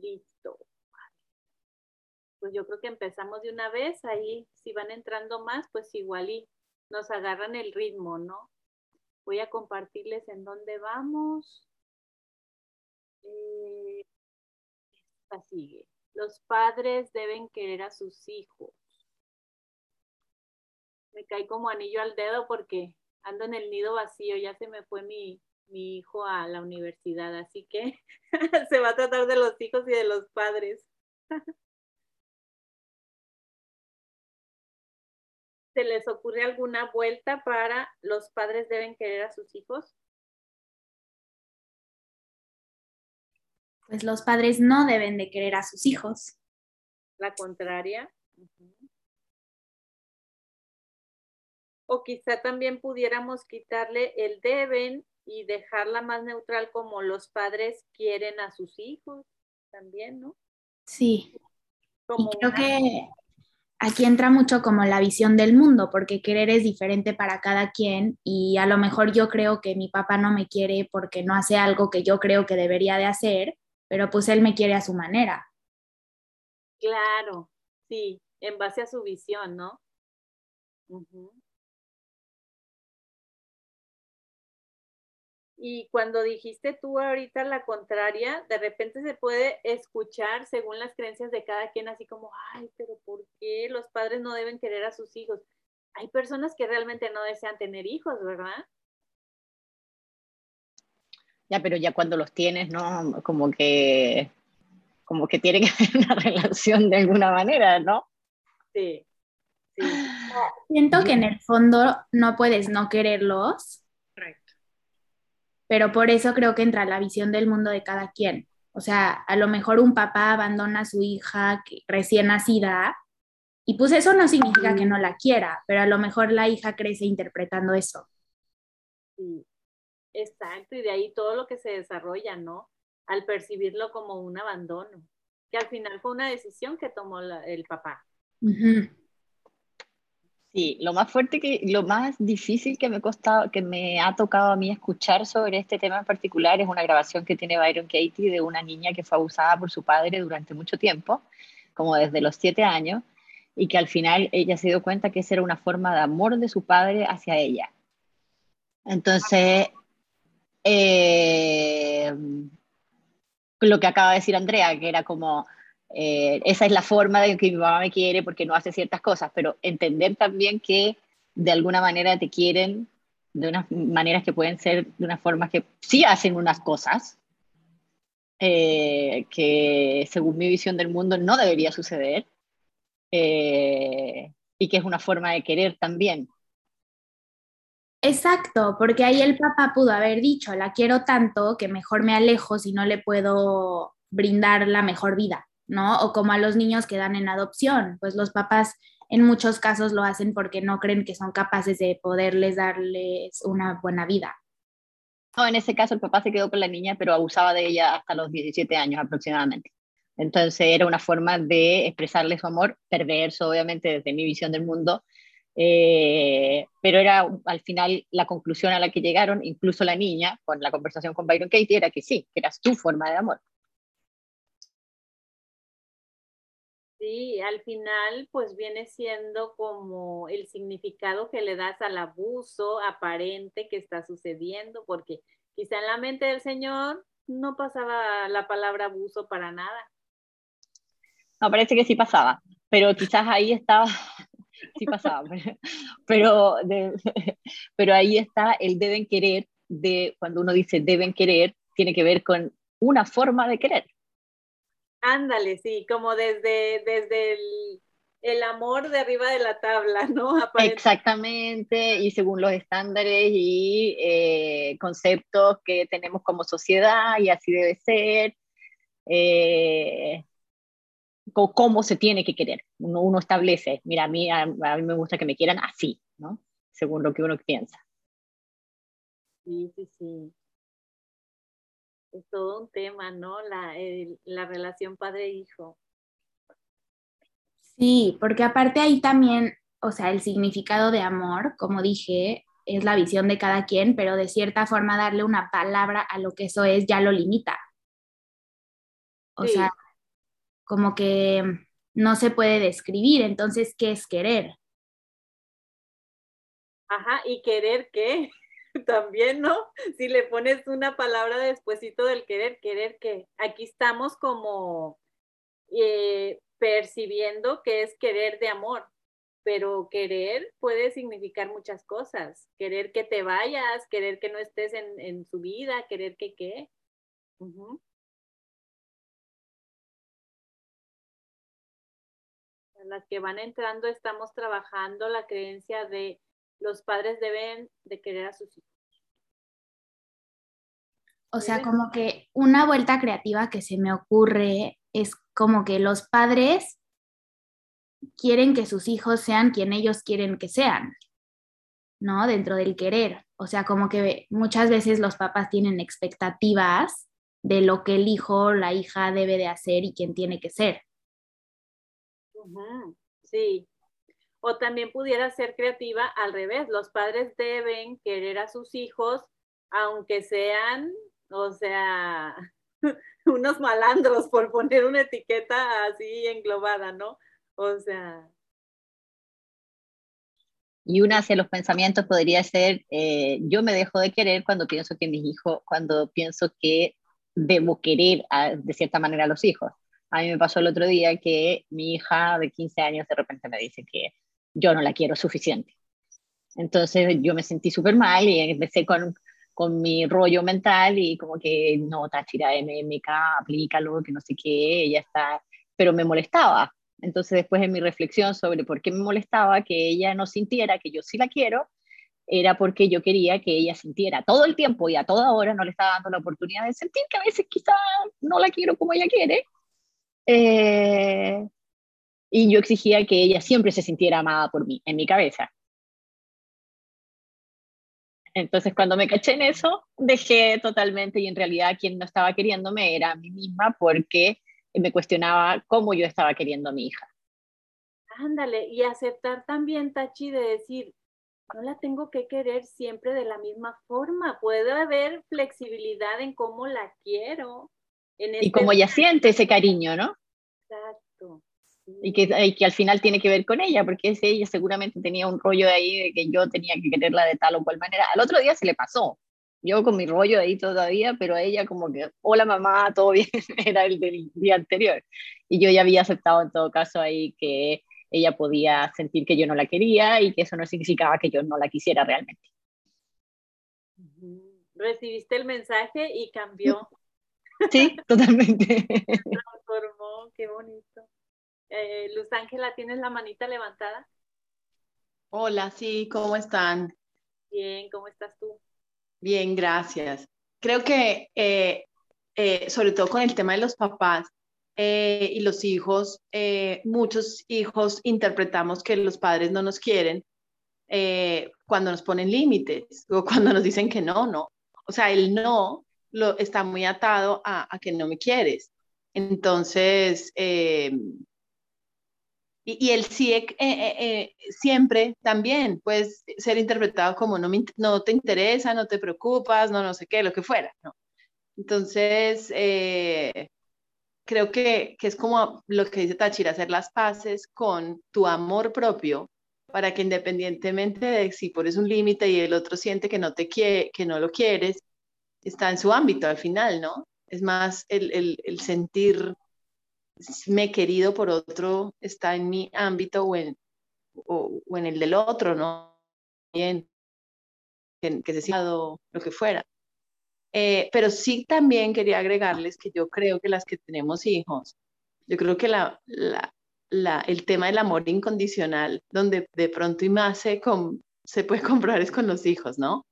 Listo. Pues yo creo que empezamos de una vez, ahí si van entrando más, pues igual y nos agarran el ritmo, ¿no? Voy a compartirles en dónde vamos. Eh, esta sigue. Los padres deben querer a sus hijos. Me cae como anillo al dedo porque ando en el nido vacío, ya se me fue mi, mi hijo a la universidad, así que se va a tratar de los hijos y de los padres. ¿Se les ocurre alguna vuelta para los padres deben querer a sus hijos? Pues los padres no deben de querer a sus hijos. La contraria. O quizá también pudiéramos quitarle el deben y dejarla más neutral como los padres quieren a sus hijos también, ¿no? Sí. y creo que aquí entra mucho como la visión del mundo, porque querer es diferente para cada quien y a lo mejor yo creo que mi papá no me quiere porque no hace algo que yo creo que debería de hacer, pero pues él me quiere a su manera. Claro, sí, en base a su visión, ¿no? Y cuando dijiste tú ahorita la contraria, de repente se puede escuchar según las creencias de cada quien, así como, ay, pero ¿por qué los padres no deben querer a sus hijos? Hay personas que realmente no desean tener hijos, ¿verdad? Ya, pero ya cuando los tienes, ¿no? Como que, como que tiene que haber una relación de alguna manera, ¿no? Sí. sí. Siento que en el fondo no puedes no quererlos, pero por eso creo que entra la visión del mundo de cada quien. O sea, a lo mejor un papá abandona a su hija recién nacida y pues eso no significa que no la quiera, pero a lo mejor la hija crece interpretando eso. Sí, exacto, y de ahí todo lo que se desarrolla, ¿no? Al percibirlo como un abandono, que al final fue una decisión que tomó el papá. Sí, lo más fuerte que, lo más difícil que me, costado, que me ha tocado a mí escuchar sobre este tema en particular es una grabación que tiene Byron Katie de una niña que fue abusada por su padre durante mucho tiempo, como desde los siete años, y que al final ella se dio cuenta que esa era una forma de amor de su padre hacia ella. Entonces, eh, lo que acaba de decir Andrea, que era como eh, esa es la forma de que mi mamá me quiere porque no hace ciertas cosas, pero entender también que de alguna manera te quieren de unas maneras que pueden ser de unas formas que sí hacen unas cosas, eh, que según mi visión del mundo no debería suceder, eh, y que es una forma de querer también. Exacto, porque ahí el papá pudo haber dicho, la quiero tanto que mejor me alejo si no le puedo brindar la mejor vida. ¿No? O como a los niños que dan en adopción, pues los papás en muchos casos lo hacen porque no creen que son capaces de poderles darles una buena vida. No, en ese caso el papá se quedó con la niña, pero abusaba de ella hasta los 17 años aproximadamente. Entonces era una forma de expresarle su amor, perverso obviamente desde mi visión del mundo, eh, pero era al final la conclusión a la que llegaron, incluso la niña, con la conversación con Byron Katie, era que sí, que era su forma de amor. Sí, al final pues viene siendo como el significado que le das al abuso aparente que está sucediendo, porque quizá en la mente del Señor no pasaba la palabra abuso para nada. No, parece que sí pasaba, pero quizás ahí estaba, sí pasaba, pero, pero ahí está el deben querer, de cuando uno dice deben querer, tiene que ver con una forma de querer. Ándale, sí, como desde, desde el, amor de arriba de la tabla, ¿no? Exactamente, y según los estándares y eh, conceptos que tenemos como sociedad, y así debe ser, eh, cómo se tiene que querer. Uno, uno establece, mira, a mí, a mí me gusta que me quieran así, ¿no? Según lo que uno piensa. Sí, sí, sí es todo un tema, ¿no? La, la relación padre-hijo. Sí, porque aparte ahí también, o sea, el significado de amor, como dije, es la visión de cada quien, pero de cierta forma darle una palabra a lo que eso es ya lo limita. O sea, como que no se puede describir. Entonces, ¿qué es querer? Ajá, y querer qué? También, ¿no? Si le pones una palabra despuesito del querer, querer qué. Aquí estamos como eh, percibiendo que es querer de amor, pero querer puede significar muchas cosas. Querer que te vayas, querer que no estés en, su vida, querer que qué. Las que van entrando estamos trabajando la creencia de los padres deben de querer a sus hijos. O sea, como que una vuelta creativa que se me ocurre es como que los padres quieren que sus hijos sean quien ellos quieren que sean, ¿no? Dentro del querer. O sea, como que muchas veces los papás tienen expectativas de lo que el hijo o la hija debe de hacer y quién tiene que ser. Sí. O también pudiera ser creativa al revés. Los padres deben querer a sus hijos, aunque sean, o sea, unos malandros, por poner una etiqueta así englobada, ¿no? O sea. Y una hacia los pensamientos podría ser, eh, yo me dejo de querer cuando pienso que mis hijos, cuando pienso que debo querer de cierta manera a los hijos. A mí me pasó el otro día que mi hija de 15 años de repente me dice que yo no la quiero suficiente. Entonces yo me sentí súper mal y empecé con, con mi rollo mental y como que no, Tachira, MMK, aplícalo, que no sé qué, ella está, pero me molestaba. Entonces después en mi reflexión sobre por qué me molestaba que ella no sintiera que yo sí la quiero, era porque yo quería que ella sintiera todo el tiempo y a toda hora no le estaba dando la oportunidad de sentir que a veces quizá no la quiero como ella quiere. Eh, y yo exigía que ella siempre se sintiera amada por mí, en mi cabeza. Entonces cuando me caché en eso, dejé totalmente y en realidad quien no estaba queriéndome era a mí misma porque me cuestionaba cómo yo estaba queriendo a mi hija. Ándale, y aceptar también, Tachi, de decir, no la tengo que querer siempre de la misma forma, puede haber flexibilidad en cómo la quiero. En y cómo ella siente ese cariño, ¿no? Exacto. Y que, que, al final tiene que ver con ella, porque ella seguramente tenía un rollo de ahí de que yo tenía que quererla de tal o cual manera. Al otro día se le pasó. Yo con mi rollo ahí todavía, pero a ella como que, hola mamá, todo bien, era el del día anterior. Y yo ya había aceptado en todo caso ahí que ella podía sentir que yo no la quería y que eso no significaba que yo no la quisiera realmente. Recibiste el mensaje y cambió. Sí, totalmente. transformó, qué bonito. Eh, Luz Ángela, ¿tienes la manita levantada? Hola, sí, ¿cómo están? Bien, ¿cómo estás tú? Bien, gracias. Creo que, eh, eh, sobre todo con el tema de los papás y los hijos, muchos hijos interpretamos que los padres no nos quieren cuando nos ponen límites o cuando nos dicen que no, no. O sea, el no lo, está muy atado a, a que no me quieres. Entonces, y, el sí eh, eh, eh, siempre también puede ser interpretado como no, no te interesa, no te preocupas, no no sé qué, lo que fuera, ¿no? Entonces, creo que, que, es como lo que dice Tachira, hacer las paces con tu amor propio para que independientemente de si pones un límite y el otro siente que no te quiere, que no lo quieres, está en su ámbito al final, ¿no? Es más el, el, el sentir me querido por otro está en mi ámbito o en, o, en el del otro, ¿no? Bien, que, que se sienta lo que fuera. Eh, pero sí también quería agregarles que yo creo que las que tenemos hijos, yo creo que la, la, la, el tema del amor incondicional, donde de pronto y más se, se puede comprar es con los hijos, ¿no?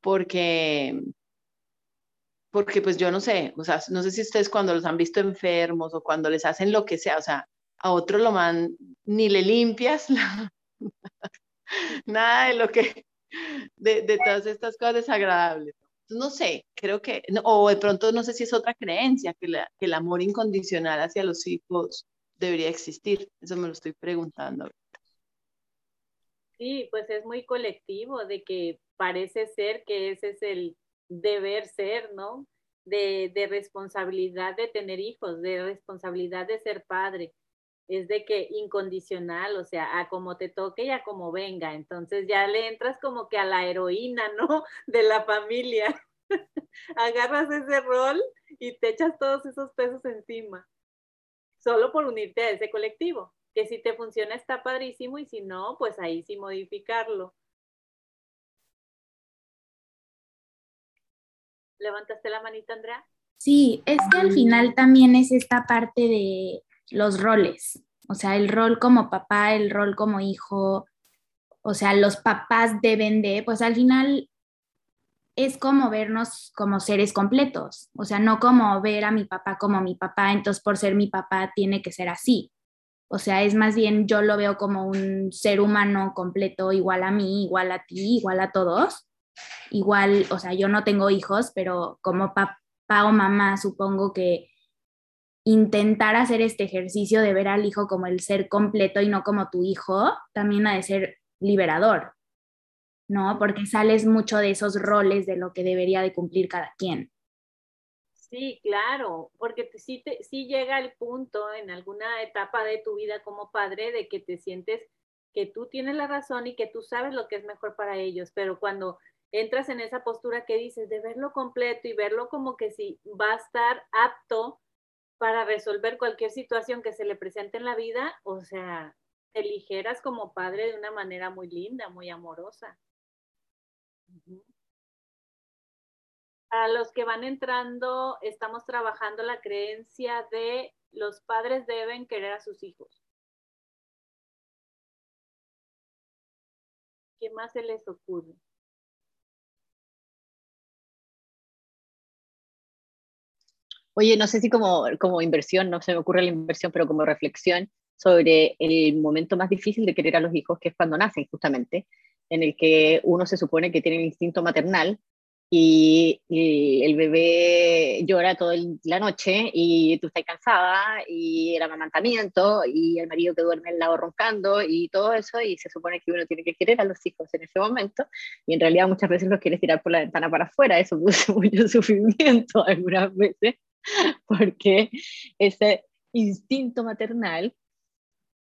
Porque porque pues yo no sé, o sea, no sé si ustedes cuando los han visto enfermos o cuando les hacen lo que sea, o sea, a otro lo man, ni le limpias nada de lo que, de, de, todas estas cosas desagradables. No sé, creo que, o de pronto no sé si es otra creencia, que, que el amor incondicional hacia los hijos debería existir. Eso me lo estoy preguntando. Sí, pues es muy colectivo, de que parece ser que ese es el deber ser, ¿no? de, de responsabilidad de tener hijos, de responsabilidad de ser padre es de que incondicional, o sea, a como te toque y a como venga. Entonces ya le entras como que a la heroína, ¿no? De la familia. Agarras ese rol y te echas todos esos pesos encima, solo por unirte a ese colectivo, que si te funciona está padrísimo y si no, pues ahí sí modificarlo. ¿Levantaste la manita, Andrea? Sí, es que al final también es esta parte de los roles, o sea, el rol como papá, el rol como hijo, o sea, los papás deben de, pues al final es como vernos como seres completos, o sea, no como ver a mi papá como mi papá, entonces por ser mi papá tiene que ser así. O sea, es más bien yo lo veo como un ser humano completo, igual a mí, igual a ti, igual a todos. Igual, o sea, yo no tengo hijos, pero como papá o mamá supongo que intentar hacer este ejercicio de ver al hijo como el ser completo y no como tu hijo, también ha de ser liberador, ¿no? Porque sales mucho de esos roles de lo que debería de cumplir cada quien. Sí, claro, porque sí, te, llega el punto en alguna etapa de tu vida como padre de que te sientes que tú tienes la razón y que tú sabes lo que es mejor para ellos, pero cuando entras en esa postura que dices de verlo completo y verlo como que si va a estar apto para resolver cualquier situación que se le presente en la vida, o sea, te ligeras como padre de una manera muy linda, muy amorosa. A los que van entrando, estamos trabajando la creencia de los padres deben querer a sus hijos. ¿Qué más se les ocurre? Oye, no sé si como, como inversión, no se me ocurre la inversión, pero como reflexión sobre el momento más difícil de querer a los hijos, que es cuando nacen, justamente, en el que uno se supone que tiene el instinto maternal y, el bebé llora toda la noche y tú estás cansada y el amamantamiento y el marido que duerme al lado roncando y todo eso y se supone que uno tiene que querer a los hijos en ese momento y en realidad muchas veces los quieres tirar por la ventana para afuera, eso produce mucho sufrimiento algunas veces porque ese instinto maternal,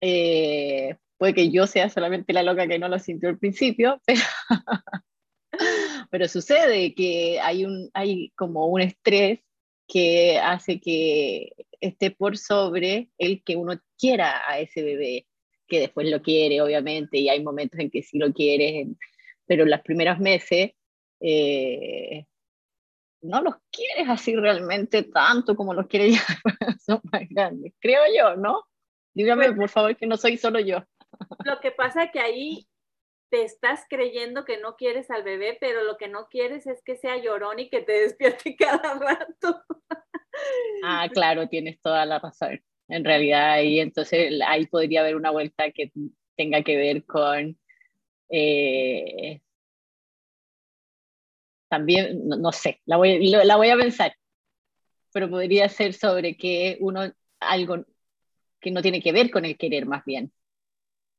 eh, puede que yo sea solamente la loca que no lo sintió al principio, pero, sucede que hay, un, hay como un estrés que hace que esté por sobre el que uno quiera a ese bebé, que después lo quiere, obviamente, y hay momentos en que sí lo quieres, pero en los primeros meses eh, no los quieres así realmente tanto como los quieres ya son más grandes. Creo yo, ¿no? Dígame, pues por favor, que no soy solo yo. Lo que pasa es que ahí te estás creyendo que no quieres al bebé, pero lo que no quieres es que sea llorón y que te despierte cada rato. Ah, claro, tienes toda la razón. En realidad, ahí entonces ahí podría haber una vuelta que tenga que ver con eh, también, no, sé, la voy, la voy a pensar, pero podría ser sobre que uno, algo que no tiene que ver con el querer más bien.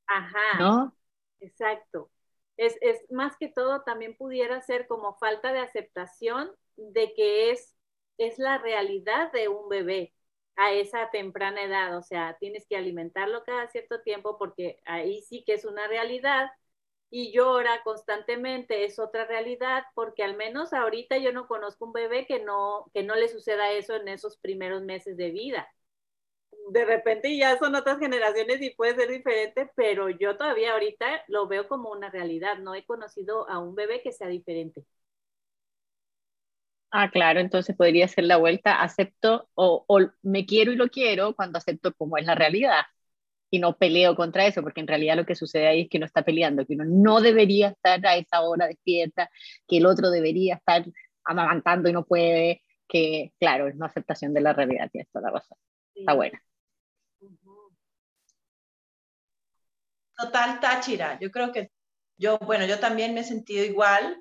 Ajá. ¿No? Exacto. Es, es, más que todo también pudiera ser como falta de aceptación de que es, es la realidad de un bebé a esa temprana edad. O sea, tienes que alimentarlo cada cierto tiempo porque ahí sí que es una realidad y llora constantemente es otra realidad, porque al menos ahorita yo no conozco un bebé que no, que no le suceda eso en esos primeros meses de vida. De repente ya son otras generaciones y puede ser diferente, pero yo todavía ahorita lo veo como una realidad. No he conocido a un bebé que sea diferente. Ah, claro, entonces podría ser la vuelta, acepto o, o me quiero y lo quiero cuando acepto como es la realidad y no peleo contra eso, porque en realidad lo que sucede ahí es que no está peleando, que uno no debería estar a esa hora despierta, que el otro debería estar amamantando y no puede, que claro, es una aceptación de la realidad, y esto la razón. Está buena. Total Táchira, yo creo que yo, bueno, yo también me he sentido igual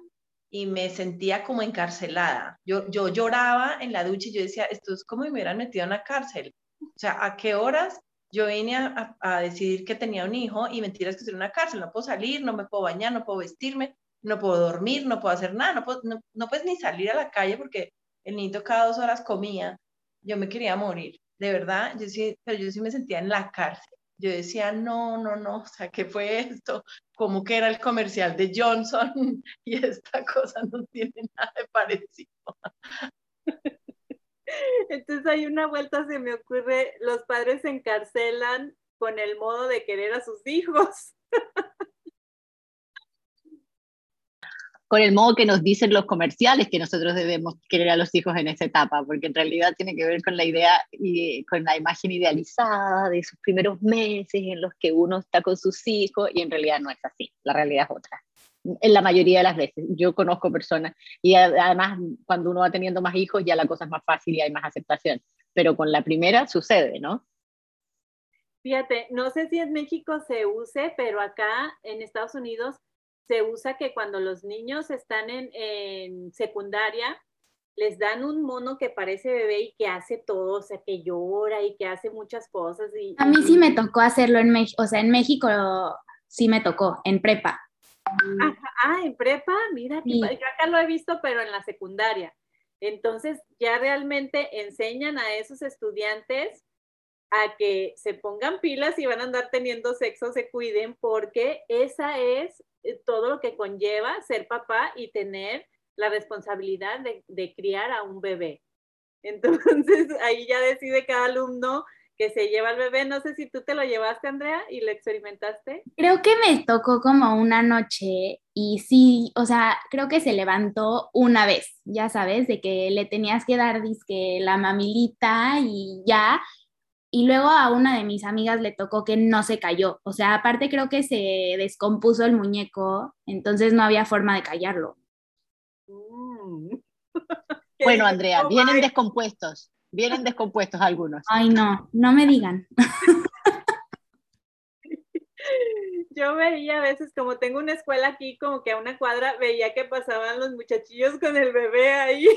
y me sentía como encarcelada. Yo, yo lloraba en la ducha y yo decía, esto es como si me hubieran metido en la cárcel. O sea, ¿a qué horas yo vine a, decidir que tenía un hijo y mentiras que estoy en una cárcel, no puedo salir, no me puedo bañar, no puedo vestirme, no puedo dormir, no puedo hacer nada, no, puedo, no, puedes ni salir a la calle porque el niño cada dos horas comía, yo me quería morir, de verdad, yo sí, pero yo sí me sentía en la cárcel. Yo decía, no, no, no, o sea, ¿qué fue esto? Como que era el comercial de Johnson y esta cosa no tiene nada de parecido. Entonces hay una vuelta, se me ocurre, los padres se encarcelan con el modo de querer a sus hijos. con el modo que nos dicen los comerciales que nosotros debemos querer a los hijos en esa etapa, porque en realidad tiene que ver con la idea y con la imagen idealizada de sus primeros meses en los que uno está con sus hijos y en realidad no es así, la realidad es otra. En la mayoría de las veces, yo conozco personas y además cuando uno va teniendo más hijos ya la cosa es más fácil y hay más aceptación, pero con la primera sucede, ¿no? Fíjate, no sé si en México se use, pero acá en Estados Unidos se usa que cuando los niños están en, secundaria, les dan un mono que parece bebé y que hace todo, o sea, que llora y que hace muchas cosas. Y, a mí sí me tocó hacerlo en México, o sea, en México sí me tocó, en prepa. Ah, en prepa, mira, yo acá lo he visto, pero en la secundaria. Entonces, ya realmente enseñan a esos estudiantes a que se pongan pilas y van a andar teniendo sexo, se cuiden, porque esa es eh, todo lo que conlleva ser papá y tener la responsabilidad de, criar a un bebé. Entonces ahí ya decide cada alumno que se lleva al bebé. No sé si tú te lo llevaste, Andrea, y lo experimentaste. Creo que me tocó como una noche y sí, o sea, creo que se levantó una vez, ya sabes, de que le tenías que dar disque la mamilita y ya, y luego a una de mis amigas le tocó que no se cayó. O sea, aparte creo que se descompuso el muñeco, entonces no había forma de callarlo. Mm. bueno, Andrea, vienen descompuestos, vienen descompuestos algunos. Ay, no, no me digan. Yo veía a veces, como tengo una escuela aquí, como que a una cuadra, veía que pasaban los muchachillos con el bebé ahí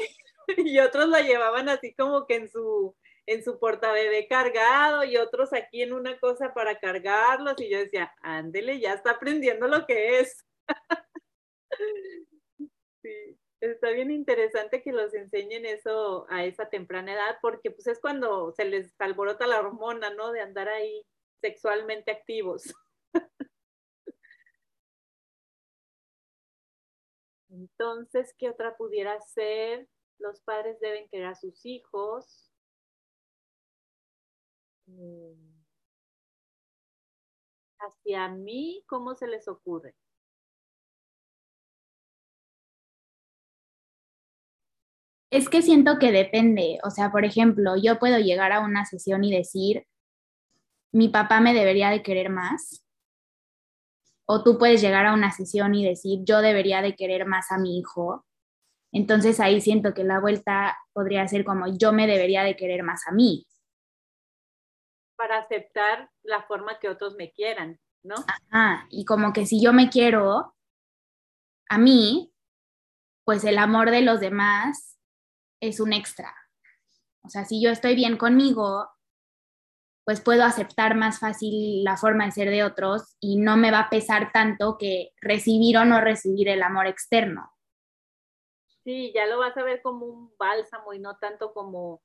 y otros la llevaban así como que en su, en su portabebé cargado y otros aquí en una cosa para cargarlos y yo decía, ándele, ya está aprendiendo lo que es. sí, está bien interesante que los enseñen eso a esa temprana edad porque pues es cuando se les alborota la hormona, ¿no? De andar ahí sexualmente activos. Entonces, ¿qué otra pudiera ser? Los padres deben querer a sus hijos, Mm. hacia mí, ¿cómo se les ocurre? Es que siento que depende, o sea, por ejemplo, yo puedo llegar a una sesión y decir, mi papá me debería de querer más, o tú puedes llegar a una sesión y decir, yo debería de querer más a mi hijo. Entonces ahí siento que la vuelta podría ser como, yo me debería de querer más a mí para aceptar la forma que otros me quieran, ¿no? Ajá, y como que si yo me quiero a mí, pues el amor de los demás es un extra. O sea, si yo estoy bien conmigo, pues puedo aceptar más fácil la forma de ser de otros y no me va a pesar tanto que recibir o no recibir el amor externo. Sí, ya lo vas a ver como un bálsamo y no tanto como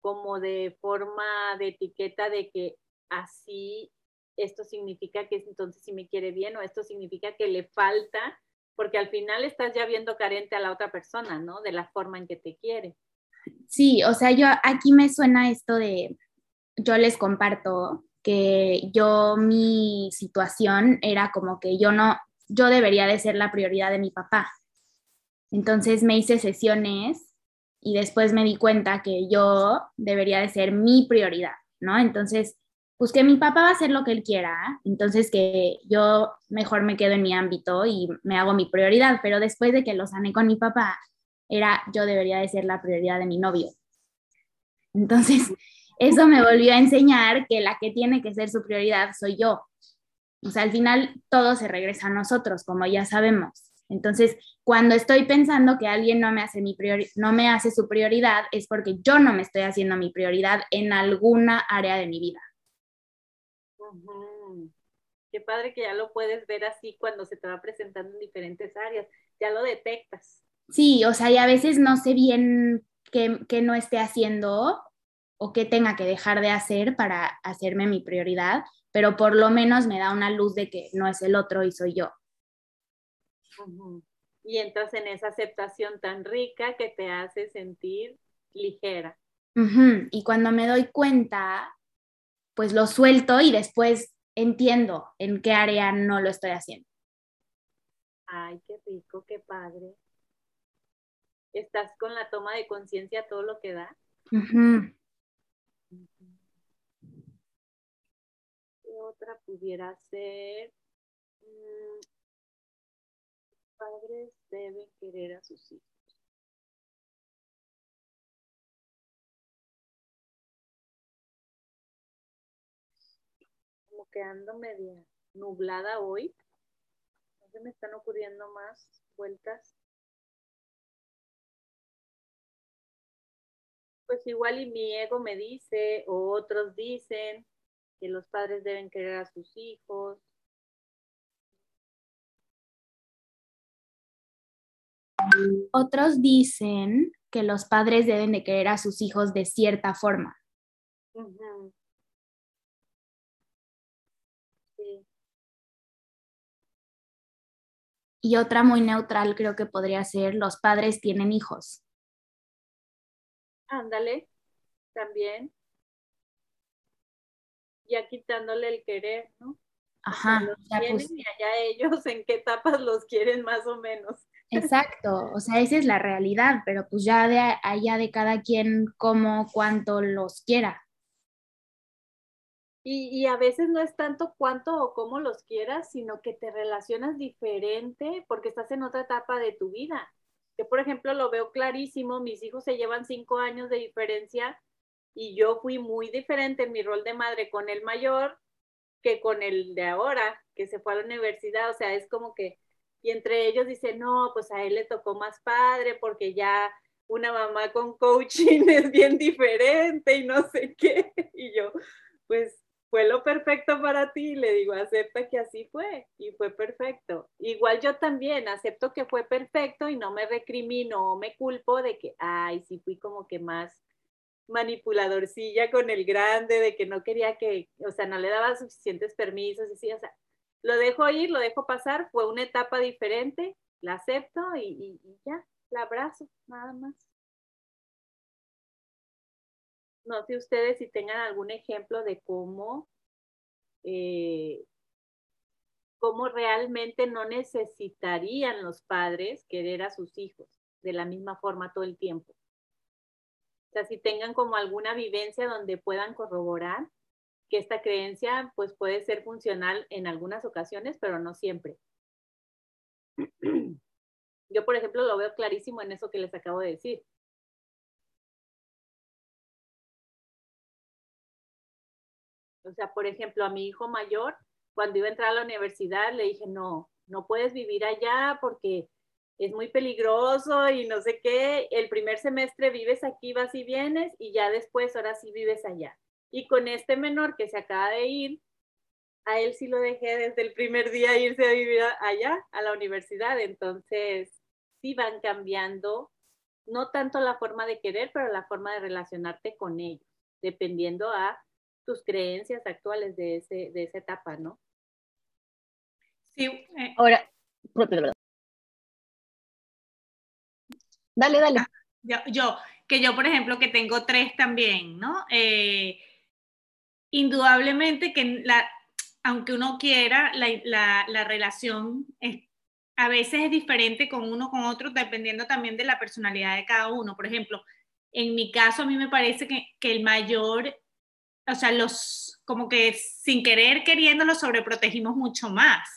como de forma de etiqueta de que así esto significa que entonces si me quiere bien o esto significa que le falta, porque al final estás ya viendo carente a la otra persona, ¿no? De la forma en que te quiere. Sí, o sea, yo aquí me suena esto de, yo les comparto que yo mi situación era como que yo no, yo debería de ser la prioridad de mi papá. Entonces me hice sesiones y después me di cuenta que yo debería de ser mi prioridad, ¿no? Entonces, pues que mi papá va a hacer lo que él quiera, entonces que yo mejor me quedo en mi ámbito y me hago mi prioridad, pero después de que lo sané con mi papá, era yo debería de ser la prioridad de mi novio. Entonces, eso me volvió a enseñar que la que tiene que ser su prioridad soy yo. O sea, al final todo se regresa a nosotros, como ya sabemos. Entonces, cuando estoy pensando que alguien no me hace, mi no me hace su prioridad, es porque yo no me estoy haciendo mi prioridad en alguna área de mi vida. Qué padre que ya lo puedes ver así cuando se te va presentando en diferentes áreas, ya lo detectas. Sí, o sea, y a veces no sé bien qué, no esté haciendo o qué tenga que dejar de hacer para hacerme mi prioridad, pero por lo menos me da una luz de que no es el otro y soy yo. Y entras en esa aceptación tan rica que te hace sentir ligera. Y cuando me doy cuenta, pues lo suelto y después entiendo en qué área no lo estoy haciendo. Ay, qué rico, qué padre. ¿Estás con la toma de conciencia todo lo que da? ¿Qué otra pudiera ser? Mm, padres deben querer a sus hijos. Que ando media nublada hoy. No se me están ocurriendo más vueltas. Pues igual y mi ego me dice, o otros dicen, que los padres deben querer a sus hijos. Otros dicen que los padres deben de querer a sus hijos de cierta forma. Y otra muy neutral creo que podría ser los padres tienen hijos. Ándale, también. Ya quitándole el querer, ¿no? Ajá. los pues y allá ellos en qué etapas los quieren más o menos. Exacto, o sea, esa es la realidad, pero pues ya de allá de cada quien cómo, cuánto los quiera. Y, a veces no es tanto cuánto o cómo los quieras, sino que te relacionas diferente porque estás en otra etapa de tu vida. Yo, por ejemplo, lo veo clarísimo, mis hijos se llevan cinco años de diferencia y yo fui muy diferente en mi rol de madre con el mayor que con el de ahora, que se fue a la universidad, o sea, es como que y entre ellos dicen, no, pues a él le tocó más padre porque ya una mamá con coaching es bien diferente y no sé qué. Y yo, pues fue lo perfecto para ti, le digo, acepta que así fue y fue perfecto. Igual yo también acepto que fue perfecto y no me recrimino o me culpo de que, ay, sí fui como que más manipuladorcilla con el grande, de que no quería que, o sea, no le daba suficientes permisos, y sí, o sea, lo dejo ir, lo dejo pasar, fue una etapa diferente, la acepto y, ya, la abrazo, nada más. No sé ustedes si tengan algún ejemplo de cómo, eh, cómo realmente no necesitarían los padres querer a sus hijos de la misma forma todo el tiempo. O sea, si tengan como alguna vivencia donde puedan corroborar que esta creencia pues puede ser funcional en algunas ocasiones, pero no siempre. Yo, por ejemplo, lo veo clarísimo en eso que les acabo de decir. O sea, por ejemplo, a mi hijo mayor, cuando iba a entrar a la universidad, le dije, no, no puedes vivir allá porque es muy peligroso y no sé qué. El primer semestre vives aquí, vas y vienes y ya después, ahora sí vives allá. Y con este menor que se acaba de ir, a él sí lo dejé desde el primer día irse a vivir allá, a la universidad. Entonces, sí van cambiando, no tanto la forma de querer, pero la forma de relacionarte con ellos, dependiendo a tus creencias actuales de, ese, de esa etapa, ¿no? Sí. Eh. Ahora, dale, dale. Ah, yo, que yo, por ejemplo, que tengo tres también, ¿no? Eh, indudablemente que la, aunque uno quiera, la, la, relación es, a veces es diferente con uno con otro, dependiendo también de la personalidad de cada uno. Por ejemplo, en mi caso, a mí me parece que, que el mayor, o sea, los, como que sin querer, queriendo, lo sobreprotegimos mucho más.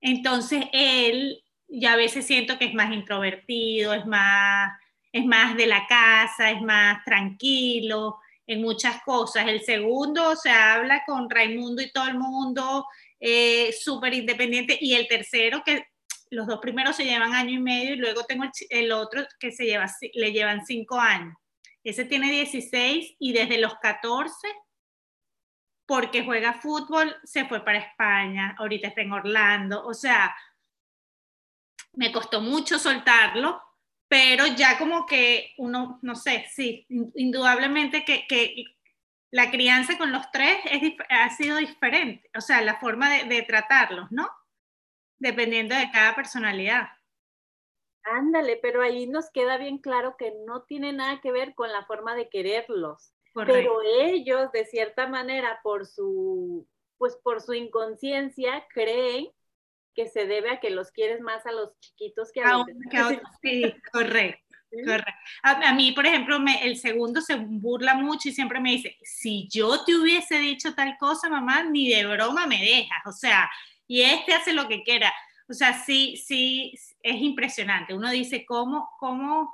Entonces, él, ya a veces siento que es más introvertido, es más, es más de la casa, es más tranquilo, en muchas cosas. El segundo se habla con Raimundo y todo el mundo, eh, súper independiente. Y el tercero, que los dos primeros se llevan año y medio, y luego tengo el, otro que se lleva, le llevan cinco años. Ese tiene 16 y desde los 14, porque juega fútbol, se fue para España, ahorita está en Orlando. O sea, me costó mucho soltarlo, pero ya como que uno, no sé, sí, indudablemente que, que la crianza con los tres es, ha sido diferente, o sea, la forma de, de tratarlos, ¿no? Dependiendo de cada personalidad. Ándale, pero ahí nos queda bien claro que no tiene nada que ver con la forma de quererlos. Pero ellos, de cierta manera, por su, pues por su inconsciencia, creen que se debe a que los quieres más a los chiquitos que a, los Sí, correcto. Correcto. A, mí, por ejemplo, el segundo se burla mucho y siempre me dice, si yo te hubiese dicho tal cosa, mamá, ni de broma me dejas. O sea, y este hace lo que quiera. O sea, sí, sí, es impresionante. Uno dice, ¿cómo, cómo,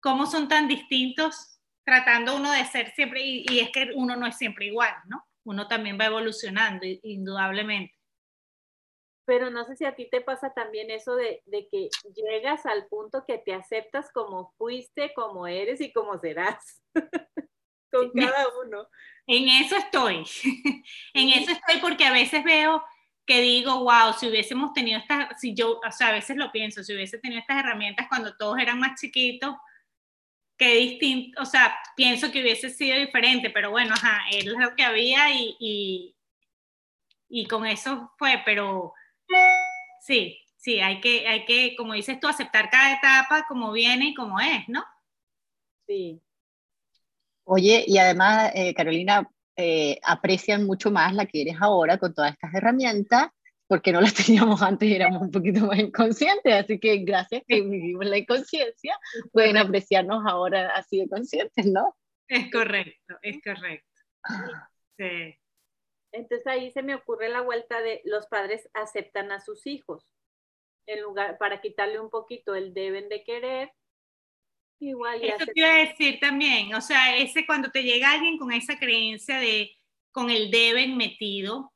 cómo son tan distintos tratando uno de ser siempre? Y, y es que uno no es siempre igual, ¿no? Uno también va evolucionando, indudablemente pero no sé si a ti te pasa también eso de, que llegas al punto que te aceptas como fuiste, como eres y como serás, con cada uno. En eso estoy, en eso estoy porque a veces veo que digo, wow, si hubiésemos tenido estas, si yo, o sea, a veces lo pienso, si hubiese tenido estas herramientas cuando todos eran más chiquitos, qué distinto, o sea, pienso que hubiese sido diferente, pero bueno, ajá, es lo que había y, y, y con eso fue, pero Sí, sí, hay que, hay que, como dices tú, aceptar cada etapa como viene y como es, ¿no? Sí. Oye, y además, eh, Carolina, eh, aprecian mucho más la que eres ahora con todas estas herramientas, porque no las teníamos antes y éramos un poquito más inconscientes, así que gracias que vivimos la inconsciencia, pueden apreciarnos ahora así de conscientes, ¿no? Es correcto, es correcto. Sí. Entonces ahí se me ocurre la vuelta de los padres aceptan a sus hijos, en lugar para quitarle un poquito el deben de querer. Igual Eso te iba a decir también, o sea, ese cuando te llega alguien con esa creencia de con el deben metido,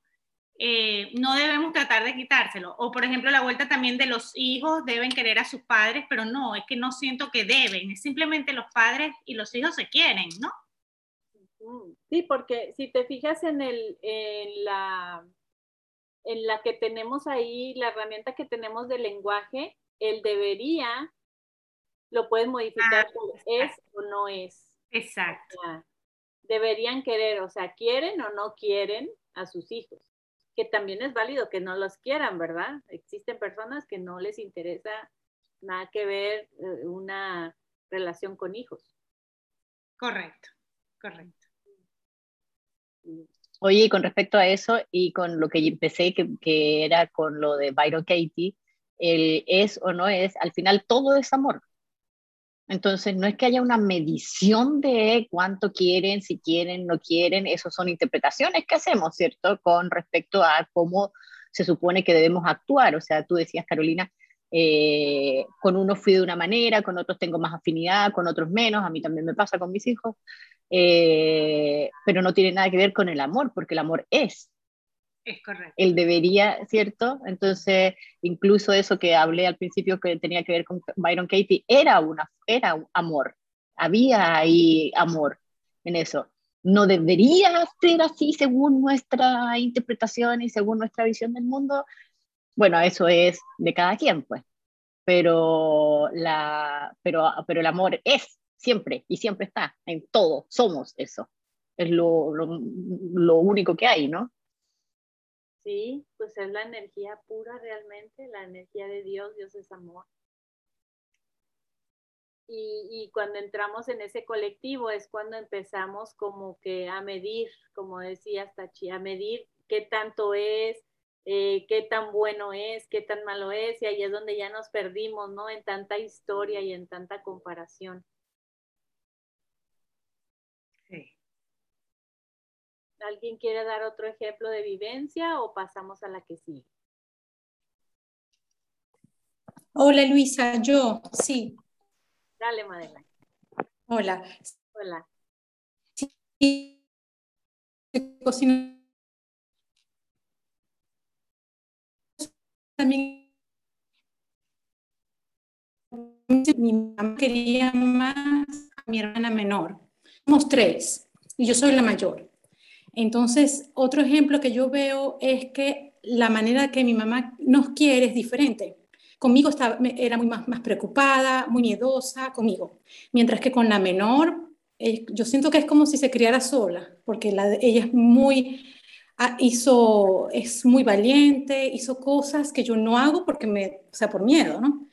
eh, no debemos tratar de quitárselo. O por ejemplo, la vuelta también de los hijos deben querer a sus padres, pero no, es que no siento que deben, es simplemente los padres y los hijos se quieren, ¿no? Sí, porque si te fijas en, el, en, la, en la que tenemos ahí, la herramienta que tenemos de lenguaje, el debería lo puedes modificar ah, por es o no es. Exacto. deberían querer, o sea, quieren o no quieren a sus hijos, que también es válido que no los quieran, ¿verdad? Existen personas que no les interesa nada que ver eh, una relación con hijos. Correcto, correcto. Oye, con respecto a eso y con lo que empecé, que, que, era con lo de Byron Katie, el es o no es, al final todo es amor. Entonces, no es que haya una medición de cuánto quieren, si quieren, no quieren, eso son interpretaciones que hacemos, ¿cierto? Con respecto a cómo se supone que debemos actuar. O sea, tú decías, Carolina, eh, con unos fui de una manera, con otros tengo más afinidad, con otros menos, a mí también me pasa con mis hijos. Eh, pero no tiene nada que ver con el amor, porque el amor es. Es correcto. Él debería, ¿cierto? Entonces, incluso eso que hablé al principio que tenía que ver con Byron Katie, era, una, era un amor. Había ahí amor en eso. No debería ser así según nuestra interpretación y según nuestra visión del mundo. Bueno, eso es de cada quien, pues. Pero, la, pero, pero el amor es siempre y siempre está en todo, somos eso. Es lo, lo, único que hay, ¿no? Sí, pues es la energía pura realmente, la energía de Dios, Dios es amor. Y, cuando entramos en ese colectivo es cuando empezamos como que a medir, como decía Tachi, a medir qué tanto es, eh, qué tan bueno es, qué tan malo es, y ahí es donde ya nos perdimos, ¿no? En tanta historia y en tanta comparación. ¿Alguien quiere dar otro ejemplo de vivencia o pasamos a la que sigue? Hola Luisa, yo, sí. Dale, Madela. Hola. Hola. Sí. También mi mamá quería más a mi hermana menor. Somos tres y yo soy la mayor. Entonces, otro ejemplo que yo veo es que la manera que mi mamá nos quiere es diferente. conmigo estaba, era muy más, más preocupada, muy miedosa conmigo, mientras que con la menor, eh, yo siento que es como si se criara sola, porque la, ella es muy, ah, hizo, es muy valiente, hizo cosas que yo no hago porque me, o sea, por miedo, ¿no?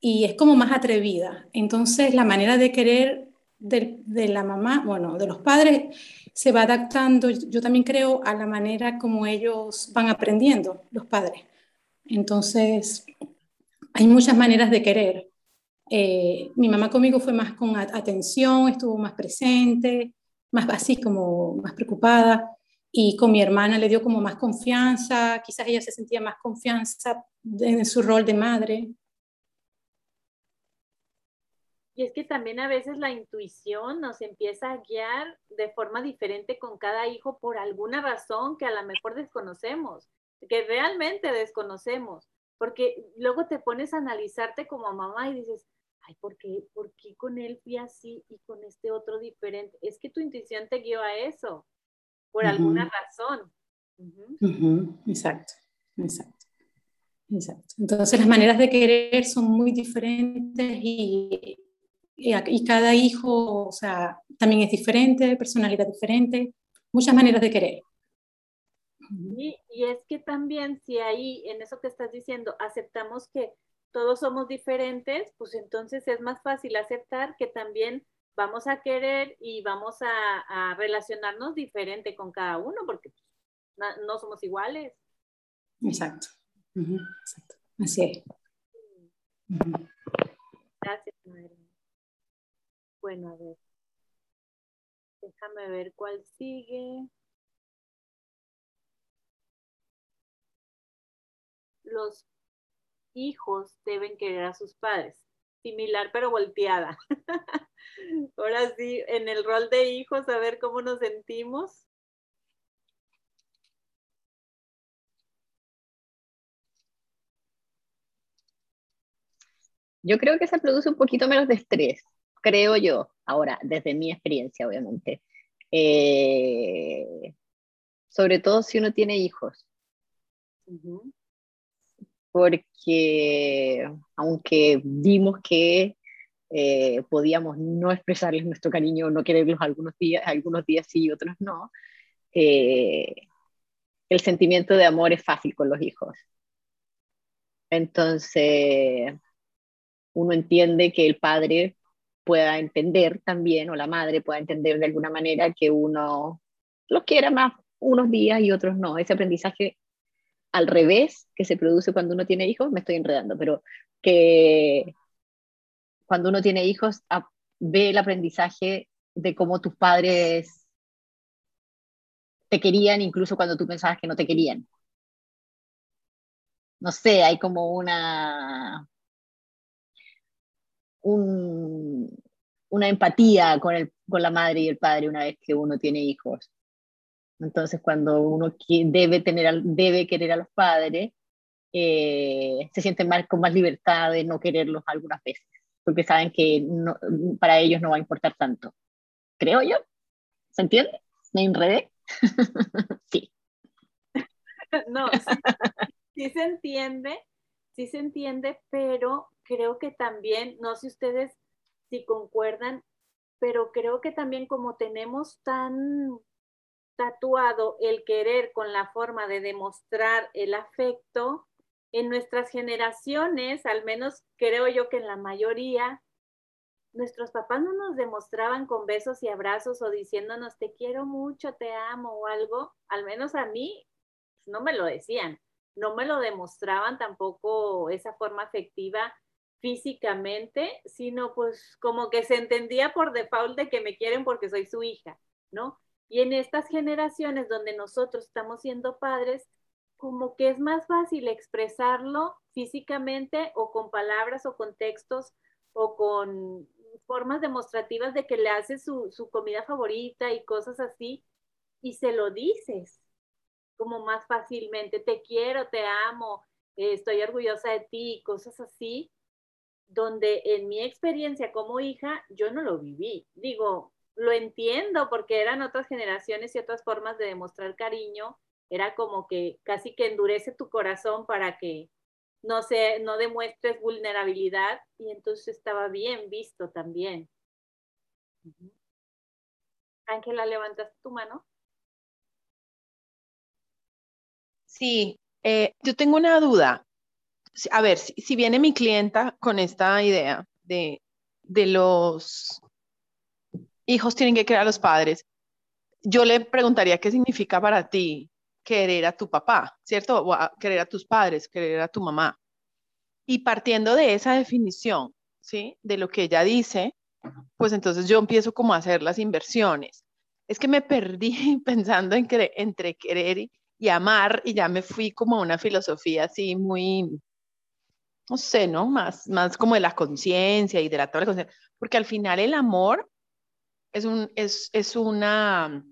Y es como más atrevida. Entonces, la manera de querer de, la mamá, bueno, de los padres, se va adaptando, yo también creo, a la manera como ellos van aprendiendo, los padres. Entonces, hay muchas maneras de querer. Eh, mi mamá conmigo fue más con atención, estuvo más presente, más así como más preocupada. Y con mi hermana le dio como más confianza, quizás ella se sentía más confianza en su rol de madre. Y es que también a veces la intuición nos empieza a guiar de forma diferente con cada hijo por alguna razón que a lo mejor desconocemos, que realmente desconocemos porque luego te pones a analizarte como mamá y dices, ay, ¿por qué, ¿por qué con él fui así y con este otro diferente? Es que tu intuición te guió a eso, por alguna razón. Exacto, exacto. Exacto. Entonces las maneras de querer son muy diferentes y, y, cada hijo, o sea, también es diferente, personalidad diferente, muchas maneras de querer. Y, es que también si ahí, en eso que estás diciendo, aceptamos que todos somos diferentes, pues entonces es más fácil aceptar que también vamos a querer y vamos a, relacionarnos diferente con cada uno, porque no, somos iguales. Exacto. Exacto. Así es. Gracias, madre. Bueno, a ver. Déjame ver cuál sigue. los hijos deben querer a sus padres. Similar pero volteada. Ahora sí, en el rol de hijos, a ver cómo nos sentimos. Yo creo que se produce un poquito menos de estrés, creo yo, ahora, desde mi experiencia, obviamente. Eh, sobre todo si uno tiene hijos porque aunque vimos que eh, podíamos no expresarles nuestro cariño, no quererlos algunos días, algunos días sí y otros no, eh, el sentimiento de amor es fácil con los hijos. Entonces, uno entiende que el padre pueda entender también, o la madre pueda entender de alguna manera que uno los quiera más unos días y otros no. Ese aprendizaje al revés que se produce cuando uno tiene hijos, me estoy enredando, pero que cuando uno tiene hijos ve el aprendizaje de cómo tus padres te querían incluso cuando tú pensabas que no te querían. No sé, hay como una una empatía con, el, con la madre y el padre una vez que uno tiene hijos. Entonces, cuando uno debe, tener, debe querer a los padres, eh, se sienten más, con más libertad de no quererlos algunas veces, porque saben que para ellos no va a importar tanto. Creo yo. ¿Se entiende? ¿Me enredé? sí. No, sí, se entiende, sí se entiende, pero creo que también, no sé ustedes si concuerdan, pero creo que también como tenemos tan tatuado el querer con la forma de demostrar el afecto, en nuestras generaciones, al menos creo yo que en la mayoría, nuestros papás no nos demostraban con besos y abrazos o diciéndonos te quiero mucho, te amo o algo, al menos a mí no me lo decían, no me lo demostraban tampoco esa forma afectiva físicamente, sino pues como que se entendía por default de que me quieren porque soy su hija, ¿no? Y en estas generaciones donde nosotros estamos siendo padres, como que es más fácil expresarlo físicamente o con palabras o con textos o con formas demostrativas de que le haces su, su comida favorita y cosas así, y se lo dices como más fácilmente, te quiero, te amo, eh, estoy orgullosa de ti, cosas así, donde en mi experiencia como hija yo no lo viví. Digo, lo entiendo porque eran otras generaciones y otras formas de demostrar cariño. Era como que casi que endurece tu corazón para que no, se, no demuestres vulnerabilidad y entonces estaba bien visto también. Ángela, ¿levantas tu mano? Sí, eh, yo tengo una duda. A ver, si, viene mi clienta con esta idea de, de los hijos tienen que crear a los padres, yo le preguntaría qué significa para ti querer a tu papá, ¿cierto? Querer a tus padres, querer a tu mamá. Y partiendo de esa definición, ¿sí? De lo que ella dice, pues entonces yo empiezo como a hacer las inversiones. Es que me perdí pensando en entre querer y, amar y ya me fui como a una filosofía así muy, no sé, ¿no? Más, más como de la conciencia y de la tabla de conciencia, porque al final el amor es, un, es, es, una,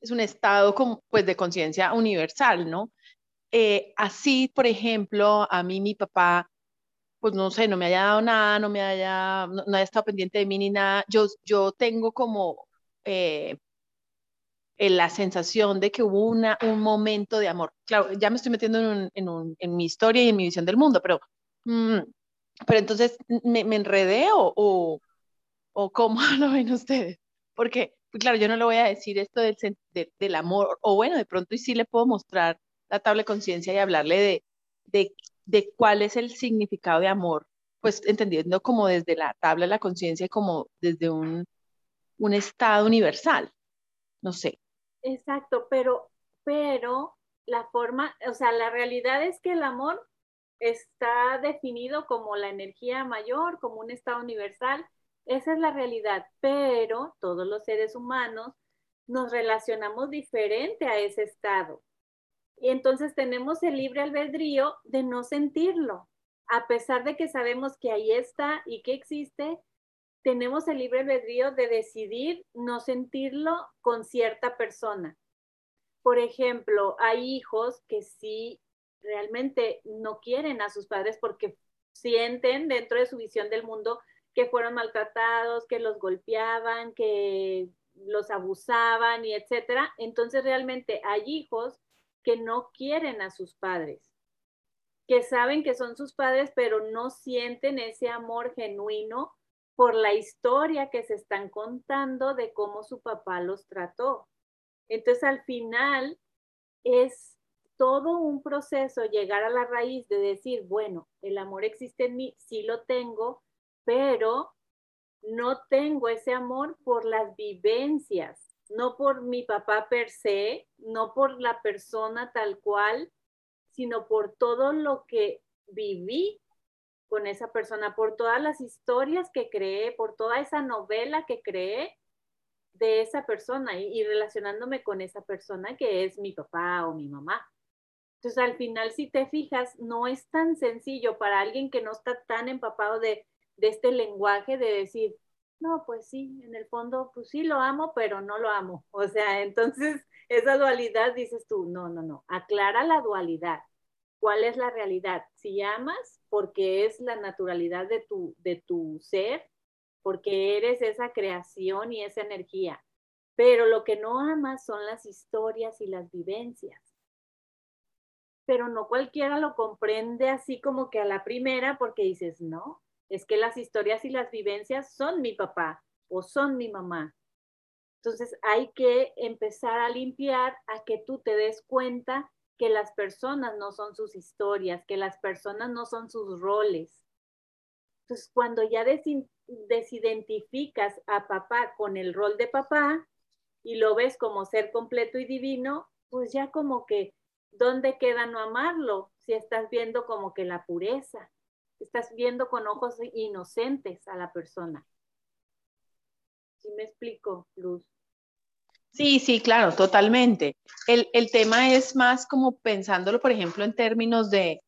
es un estado como, pues, de conciencia universal, ¿no? Eh, así, por ejemplo, a mí mi papá, pues no sé, no me haya dado nada, no me haya, no, haya estado pendiente de mí ni nada, yo, yo tengo como eh, la sensación de que hubo una, un momento de amor. Claro, ya me estoy metiendo en, en, un, en mi historia y en mi visión del mundo, pero, mm, pero entonces, ¿me, me enredé o, o, o cómo lo ven ustedes? Porque, pues, claro, yo no le voy a decir esto del, del amor, o bueno, de pronto y sí le puedo mostrar la tabla de conciencia y hablarle de, de, de, cuál es el significado de amor, pues entendiendo como desde la tabla de la conciencia, como desde un, un estado universal. No sé. Exacto, pero, pero la forma, o sea, la realidad es que el amor está definido como la energía mayor, como un estado universal, esa es la realidad, pero todos los seres humanos nos relacionamos diferente a ese estado. Y entonces tenemos el libre albedrío de no sentirlo. A pesar de que sabemos que ahí está y que existe, tenemos el libre albedrío de decidir no sentirlo con cierta persona. Por ejemplo, hay hijos que sí realmente no quieren a sus padres porque sienten dentro de su visión del mundo que fueron maltratados, que los golpeaban, que los abusaban y etcétera. Entonces realmente hay hijos que no quieren a sus padres, que saben que son sus padres, pero no sienten ese amor genuino por la historia que se están contando de cómo su papá los trató. Entonces al final es todo un proceso llegar a la raíz de decir, bueno, el amor existe en mí, sí lo tengo, pero no tengo ese amor por las vivencias, no por mi papá per se, no por la persona tal cual, sino por todo lo que viví con esa persona, por todas las historias que creé, por toda esa novela que creé de esa persona y, relacionándome con esa persona que es mi papá o mi mamá. Entonces, al final, si te fijas, no es tan sencillo para alguien que no está tan empapado de de este lenguaje de decir, no, pues sí, en el fondo, pues sí lo amo, pero no lo amo. O sea, entonces esa dualidad dices tú, no, no, no, aclara la dualidad. ¿Cuál es la realidad? Si amas, porque es la naturalidad de tu, de tu ser, porque eres esa creación y esa energía. Pero lo que no amas son las historias y las vivencias. Pero no cualquiera lo comprende así como que a la primera, porque dices, no, es que las historias y las vivencias son mi papá o son mi mamá. Entonces hay que empezar a limpiar a que tú te des cuenta que las personas no son sus historias, que las personas no son sus roles. Entonces cuando ya desidentificas a papá con el rol de papá y lo ves como ser completo y divino, pues ya como que, ¿dónde queda no amarlo? Si estás viendo como que la pureza estás viendo con ojos inocentes a la persona. ¿Sí me explico, Luz? Sí, sí, claro, totalmente. El, tema es más como pensándolo, por ejemplo, en términos de,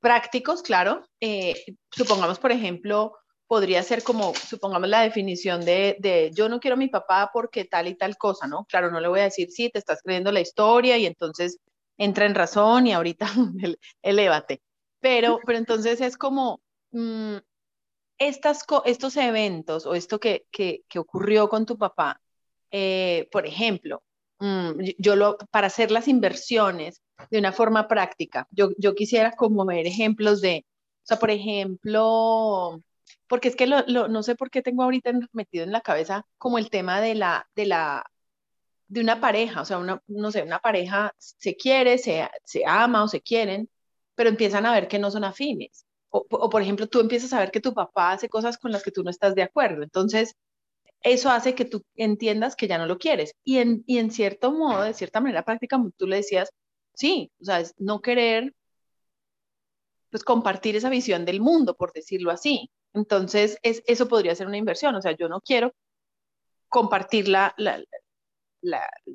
prácticos, claro. Eh, supongamos, por ejemplo, podría ser como, supongamos la definición de, yo no quiero a mi papá porque tal y tal cosa, ¿no? Claro, no le voy a decir, sí, te estás creyendo la historia y entonces entra en razón y ahorita elévate. Pero, pero entonces es como mm, estas, estos eventos o esto que, que, que ocurrió con tu papá, eh, por ejemplo, mm, yo lo, para hacer las inversiones, de una forma práctica. Yo, yo quisiera como ver ejemplos de, o sea, por ejemplo, porque es que lo, no sé por qué tengo ahorita metido en la cabeza como el tema de la, de la, de una pareja, o sea, una, no sé, una pareja se quiere, se, se ama o se quieren, pero empiezan a ver que no son afines. O, por ejemplo, tú empiezas a ver que tu papá hace cosas con las que tú no estás de acuerdo. Entonces, eso hace que tú entiendas que ya no lo quieres. Y en, y en cierto modo, de cierta manera práctica, tú le decías, sí, o sea, es no querer, pues compartir esa visión del mundo, por decirlo así. Entonces, es, eso podría ser una inversión. O sea, yo no quiero compartir la, la,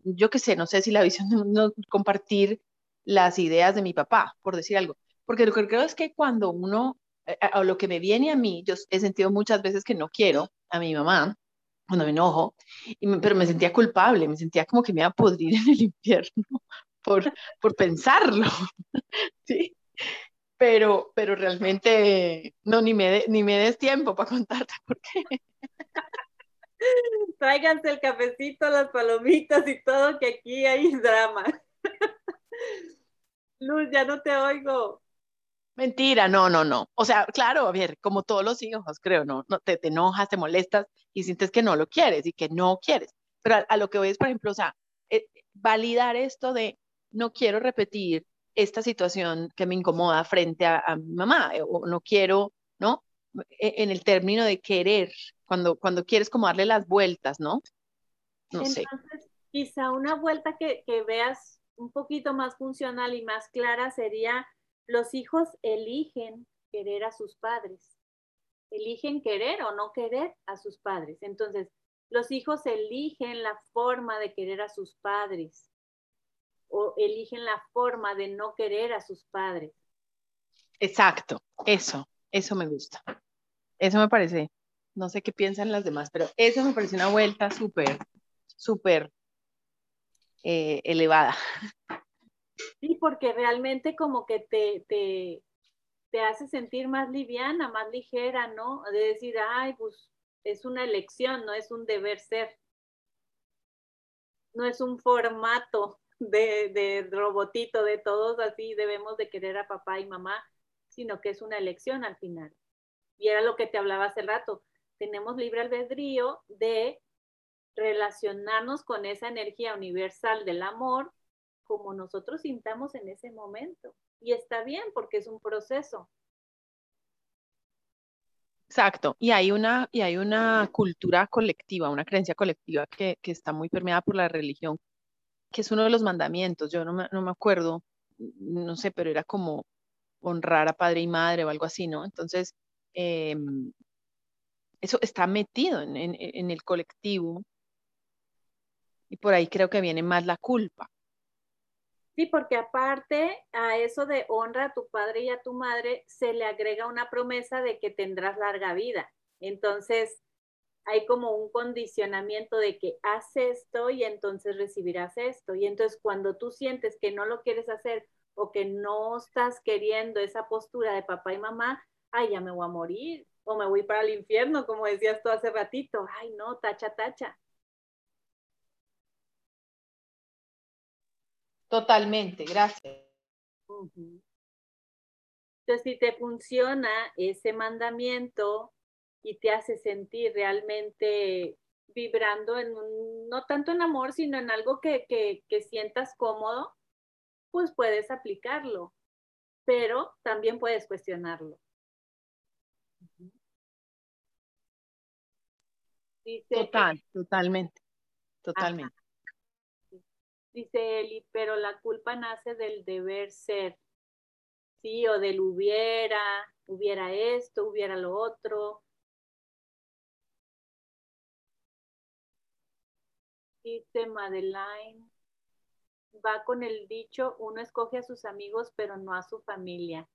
yo qué sé, no sé si la visión no, compartir las ideas de mi papá, por decir algo. Porque lo que creo es que cuando uno, eh, o lo que me viene a mí, yo he sentido muchas veces que no quiero a mi mamá, cuando me enojo, y pero me sentía culpable, me sentía como que me iba a podrir en el infierno por, por pensarlo, ¿sí? Pero, pero realmente, no, ni me, ni me des tiempo para contarte por qué. Tráiganse el cafecito, las palomitas y todo, que aquí hay drama. Luz, ya no te oigo. Mentira, no, no, no. O sea, claro, a ver, como todos los hijos, creo, no, no te, te enojas, te molestas y sientes que no lo quieres y que no quieres. Pero a, lo que voy es, por ejemplo, o sea, eh, validar esto de no quiero repetir esta situación que me incomoda frente a, mi mamá, eh, o no quiero, ¿no? E, en el término de querer, cuando, cuando quieres como darle las vueltas, ¿no? No Entonces, sé. quizá una vuelta que, que veas un poquito más funcional y más clara sería los hijos eligen querer a sus padres, eligen querer o no querer a sus padres. Entonces, los hijos eligen la forma de querer a sus padres o eligen la forma de no querer a sus padres. Exacto, eso, eso me gusta. Eso me parece, no sé qué piensan las demás, pero eso me parece una vuelta súper, súper eh, elevada. Sí, porque realmente como que te, te, te hace sentir más liviana, más ligera, ¿no? De decir, ay, pues es una elección, no es un deber ser. No es un formato de, de robotito, de todos así debemos de querer a papá y mamá, sino que es una elección al final. Y era lo que te hablaba hace rato. Tenemos libre albedrío de relacionarnos con esa energía universal del amor como nosotros sintamos en ese momento. Y está bien porque es un proceso. Exacto, y hay una, y hay una cultura colectiva, una creencia colectiva que, que, está muy permeada por la religión, que es uno de los mandamientos, yo no me, no me acuerdo, no sé, pero era como honrar a padre y madre o algo así, ¿no? Entonces, eh, eso está metido en, en el colectivo y por ahí creo que viene más la culpa. Sí, porque aparte a eso de honra a tu padre y a tu madre, se le agrega una promesa de que tendrás larga vida. Entonces, hay como un condicionamiento de que haz esto y entonces recibirás esto. Y entonces cuando tú sientes que no lo quieres hacer o que no estás queriendo esa postura de papá y mamá, ay, ya me voy a morir o me voy para el infierno, como decías tú hace ratito. Ay, no, tacha, tacha. Totalmente, gracias. Entonces, si te funciona ese mandamiento y te hace sentir realmente vibrando en un, no tanto en amor, sino en algo que, que, que sientas cómodo, pues puedes aplicarlo, pero también puedes cuestionarlo. Total, totalmente, totalmente. Dice Eli, pero la culpa nace del deber ser, sí, o del hubiera, hubiera esto, hubiera lo otro. Dice Madeline, va con el dicho, uno escoge a sus amigos, pero no a su familia.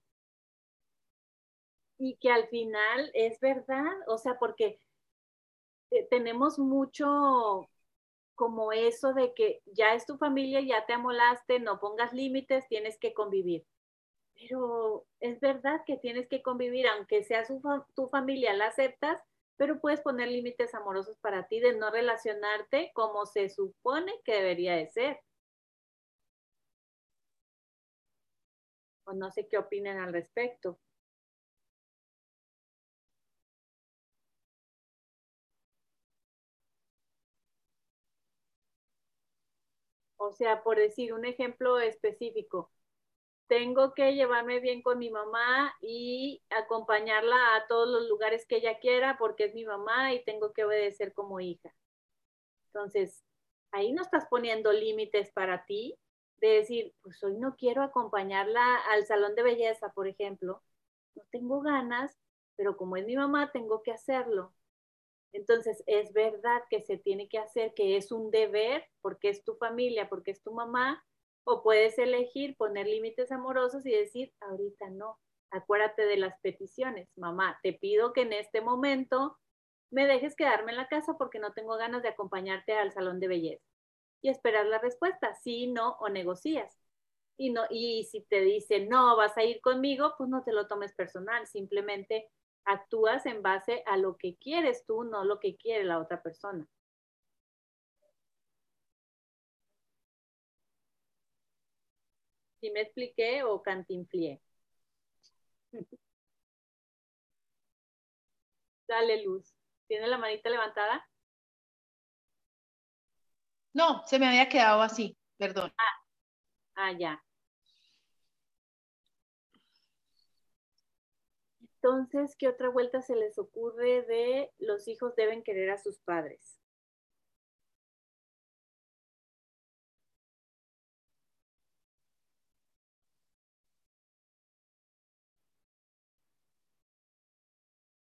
Y que al final es verdad, o sea, porque eh, tenemos mucho como eso de que ya es tu familia, ya te amolaste, no pongas límites, tienes que convivir. Pero es verdad que tienes que convivir, aunque sea tu familia, la aceptas, pero puedes poner límites amorosos para ti de no relacionarte como se supone que debería de ser. O no sé qué opinen al respecto. O sea, por decir un ejemplo específico, tengo que llevarme bien con mi mamá y acompañarla a todos los lugares que ella quiera porque es mi mamá y tengo que obedecer como hija. Entonces, ahí no estás poniendo límites para ti de decir, pues hoy no quiero acompañarla al salón de belleza, por ejemplo. No tengo ganas, pero como es mi mamá, tengo que hacerlo. Entonces, es verdad que se tiene que hacer, que es un deber, porque es tu familia, porque es tu mamá, o puedes elegir poner límites amorosos y decir, ahorita no, acuérdate de las peticiones, mamá, te pido que en este momento me dejes quedarme en la casa porque no tengo ganas de acompañarte al salón de belleza. Y esperar la respuesta, sí, no, o negocias. Y, no, y si te dice, no, vas a ir conmigo, pues no te lo tomes personal, simplemente actúas en base a lo que quieres tú, no lo que quiere la otra persona. ¿Sí me expliqué o cantinflié? Dale luz. ¿Tiene la manita levantada? No, se me había quedado así, perdón. Ah, ah ya. Entonces, ¿qué otra vuelta se les ocurre de los hijos deben querer a sus padres?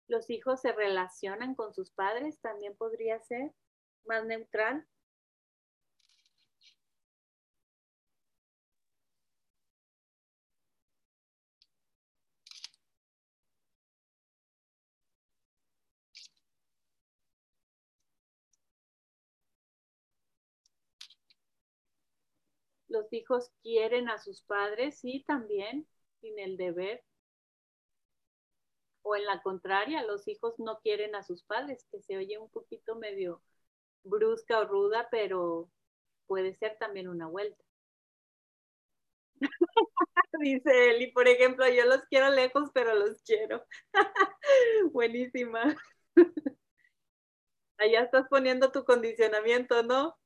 Los hijos se relacionan con sus padres, también podría ser más neutral. Los hijos quieren a sus padres, sí, también, sin el deber. O en la contraria, los hijos no quieren a sus padres, que se oye un poquito medio brusca o ruda, pero puede ser también una vuelta. Dice y por ejemplo, yo los quiero lejos, pero los quiero. Buenísima. Allá estás poniendo tu condicionamiento, ¿no?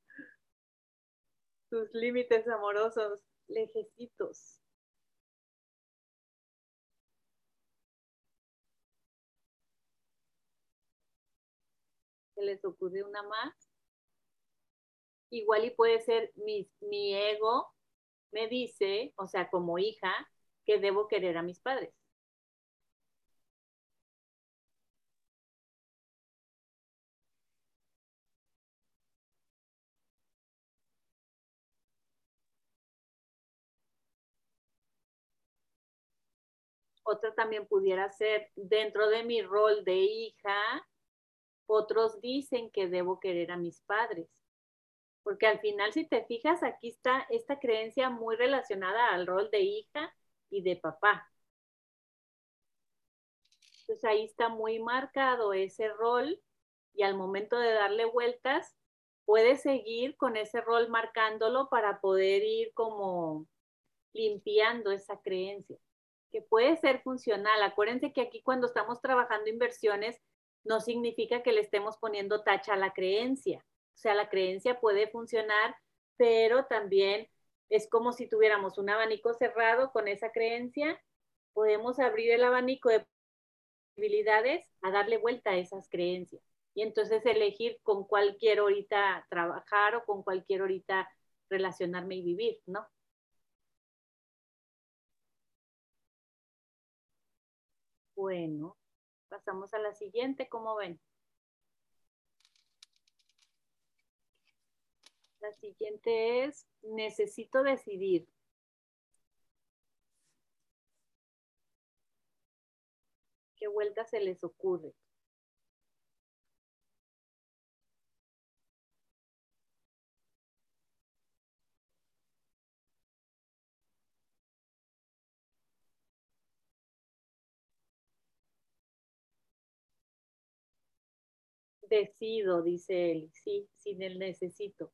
Tus límites amorosos lejecitos. ¿Se les ocurre una más? Igual y puede ser mi, mi ego me dice, o sea, como hija, que debo querer a mis padres. Otra también pudiera ser dentro de mi rol de hija, otros dicen que debo querer a mis padres. Porque al final, si te fijas, aquí está esta creencia muy relacionada al rol de hija y de papá. Entonces ahí está muy marcado ese rol y al momento de darle vueltas, puedes seguir con ese rol marcándolo para poder ir como limpiando esa creencia que puede ser funcional. Acuérdense que aquí cuando estamos trabajando inversiones, no significa que le estemos poniendo tacha a la creencia. O sea, la creencia puede funcionar, pero también es como si tuviéramos un abanico cerrado con esa creencia. Podemos abrir el abanico de posibilidades a darle vuelta a esas creencias. Y entonces elegir con cuál quiero ahorita trabajar o con cuál quiero ahorita relacionarme y vivir, ¿no? Bueno, pasamos a la siguiente, ¿cómo ven? La siguiente es, necesito decidir. ¿Qué vuelta se les ocurre? Decido, dice él, sí, sin el necesito.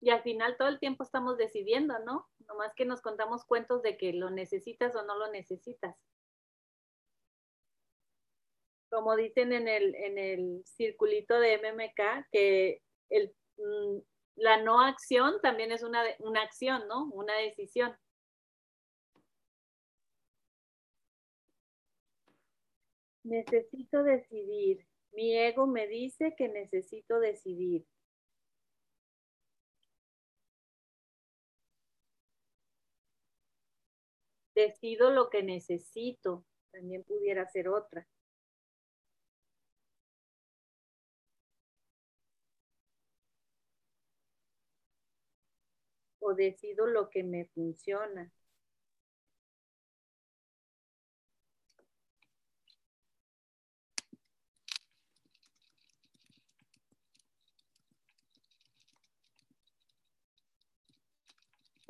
Y al final todo el tiempo estamos decidiendo, ¿no? Nomás que nos contamos cuentos de que lo necesitas o no lo necesitas. Como dicen en el, en el circulito de MMK, que el, mm, la no acción también es una, una acción, ¿no? Una decisión. Necesito decidir. Mi ego me dice que necesito decidir. Decido lo que necesito. También pudiera ser otra. O decido lo que me funciona.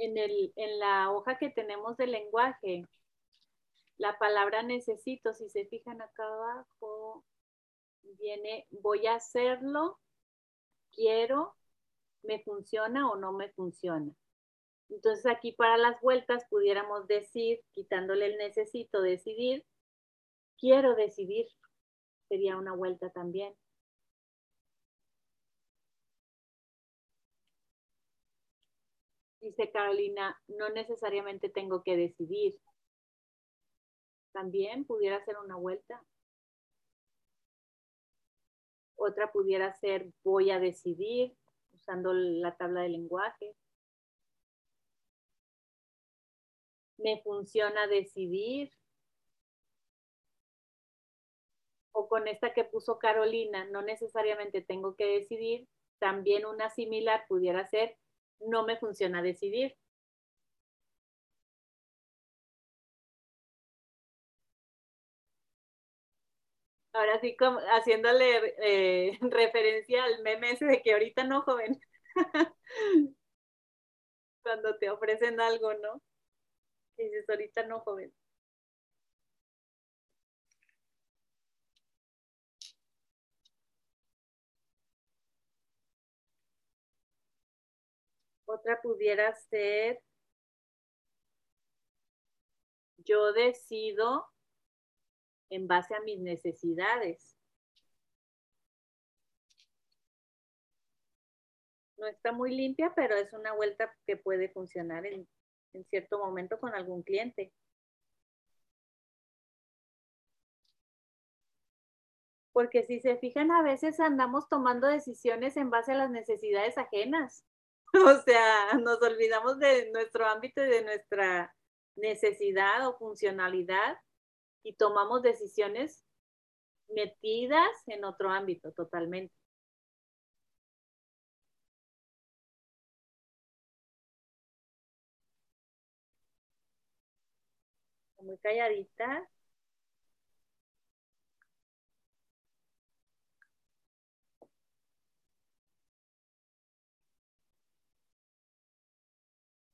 En, el, en la hoja que tenemos de lenguaje, la palabra necesito, si se fijan acá abajo, viene voy a hacerlo, quiero, me funciona o no me funciona. Entonces aquí para las vueltas pudiéramos decir, quitándole el necesito, decidir, quiero decidir, sería una vuelta también. Dice Carolina, no necesariamente tengo que decidir. También pudiera ser una vuelta. Otra pudiera ser voy a decidir usando la tabla de lenguaje. Me funciona decidir. O con esta que puso Carolina, no necesariamente tengo que decidir. También una similar pudiera ser no me funciona decidir. Ahora sí, como haciéndole eh, referencia al meme ese de que ahorita no, joven. Cuando te ofrecen algo, ¿no? Dices, ahorita no, joven. Otra pudiera ser, yo decido en base a mis necesidades. No está muy limpia, pero es una vuelta que puede funcionar en, en cierto momento con algún cliente. Porque si se fijan, a veces andamos tomando decisiones en base a las necesidades ajenas. O sea, nos olvidamos de nuestro ámbito y de nuestra necesidad o funcionalidad y tomamos decisiones metidas en otro ámbito totalmente. Muy calladita.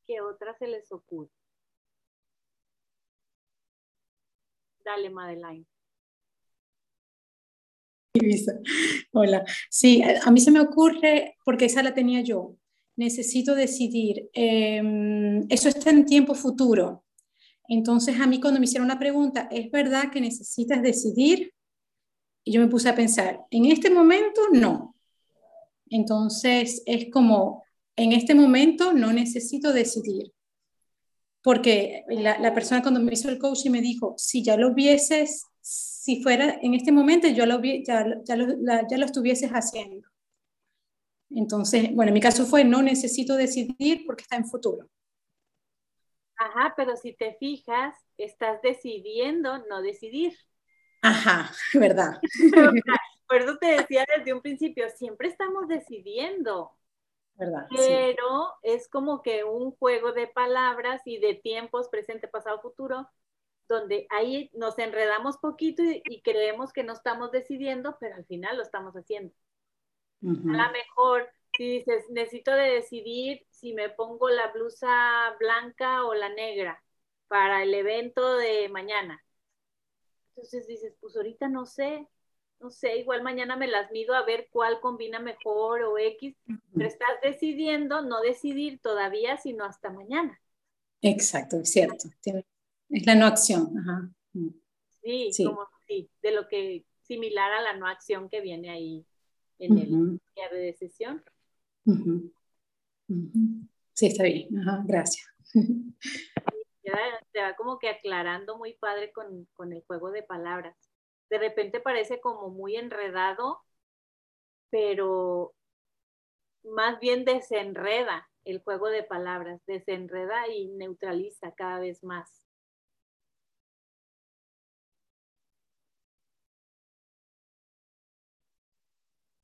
¿Qué otra se les ocurre? Dale, Madeline. Hola. Sí, a mí se me ocurre, porque esa la tenía yo, necesito decidir. Em, eso está en tiempo futuro. Entonces a mí cuando me hicieron la pregunta, ¿es verdad que necesitas decidir? Y yo me puse a pensar, en este momento no. Entonces es como, en este momento no necesito decidir. Porque la, persona cuando me hizo el coaching me dijo, si ya lo hubieses, si fuera en este momento, yo lo, ya, ya, lo, ya lo estuvieses haciendo. Entonces, bueno, en mi caso fue, no necesito decidir porque está en futuro. Ajá, pero si te fijas, estás decidiendo no decidir. Ajá, verdad. Por eso te decía desde un principio, siempre estamos decidiendo. Pero es como que un juego de palabras y de tiempos, presente, pasado, futuro, donde ahí nos enredamos poquito y, creemos que no estamos decidiendo, pero al final lo estamos haciendo. A lo mejor, si dices, necesito de decidir si me pongo la blusa blanca o la negra para el evento de mañana. Entonces dices, pues ahorita no sé, no sé, igual mañana me las mido a ver cuál combina mejor o X, pero estás decidiendo no decidir todavía, sino hasta mañana. Exacto, es cierto. Es la no acción. Ajá. Sí, sí, como sí, de lo que similar a la no acción que viene ahí en el día de decisión. Sí, está bien. Ajá, gracias. te va como que aclarando muy padre con, con el juego de palabras. De repente parece como muy enredado, pero más bien desenreda el juego de palabras, desenreda y neutraliza cada vez más.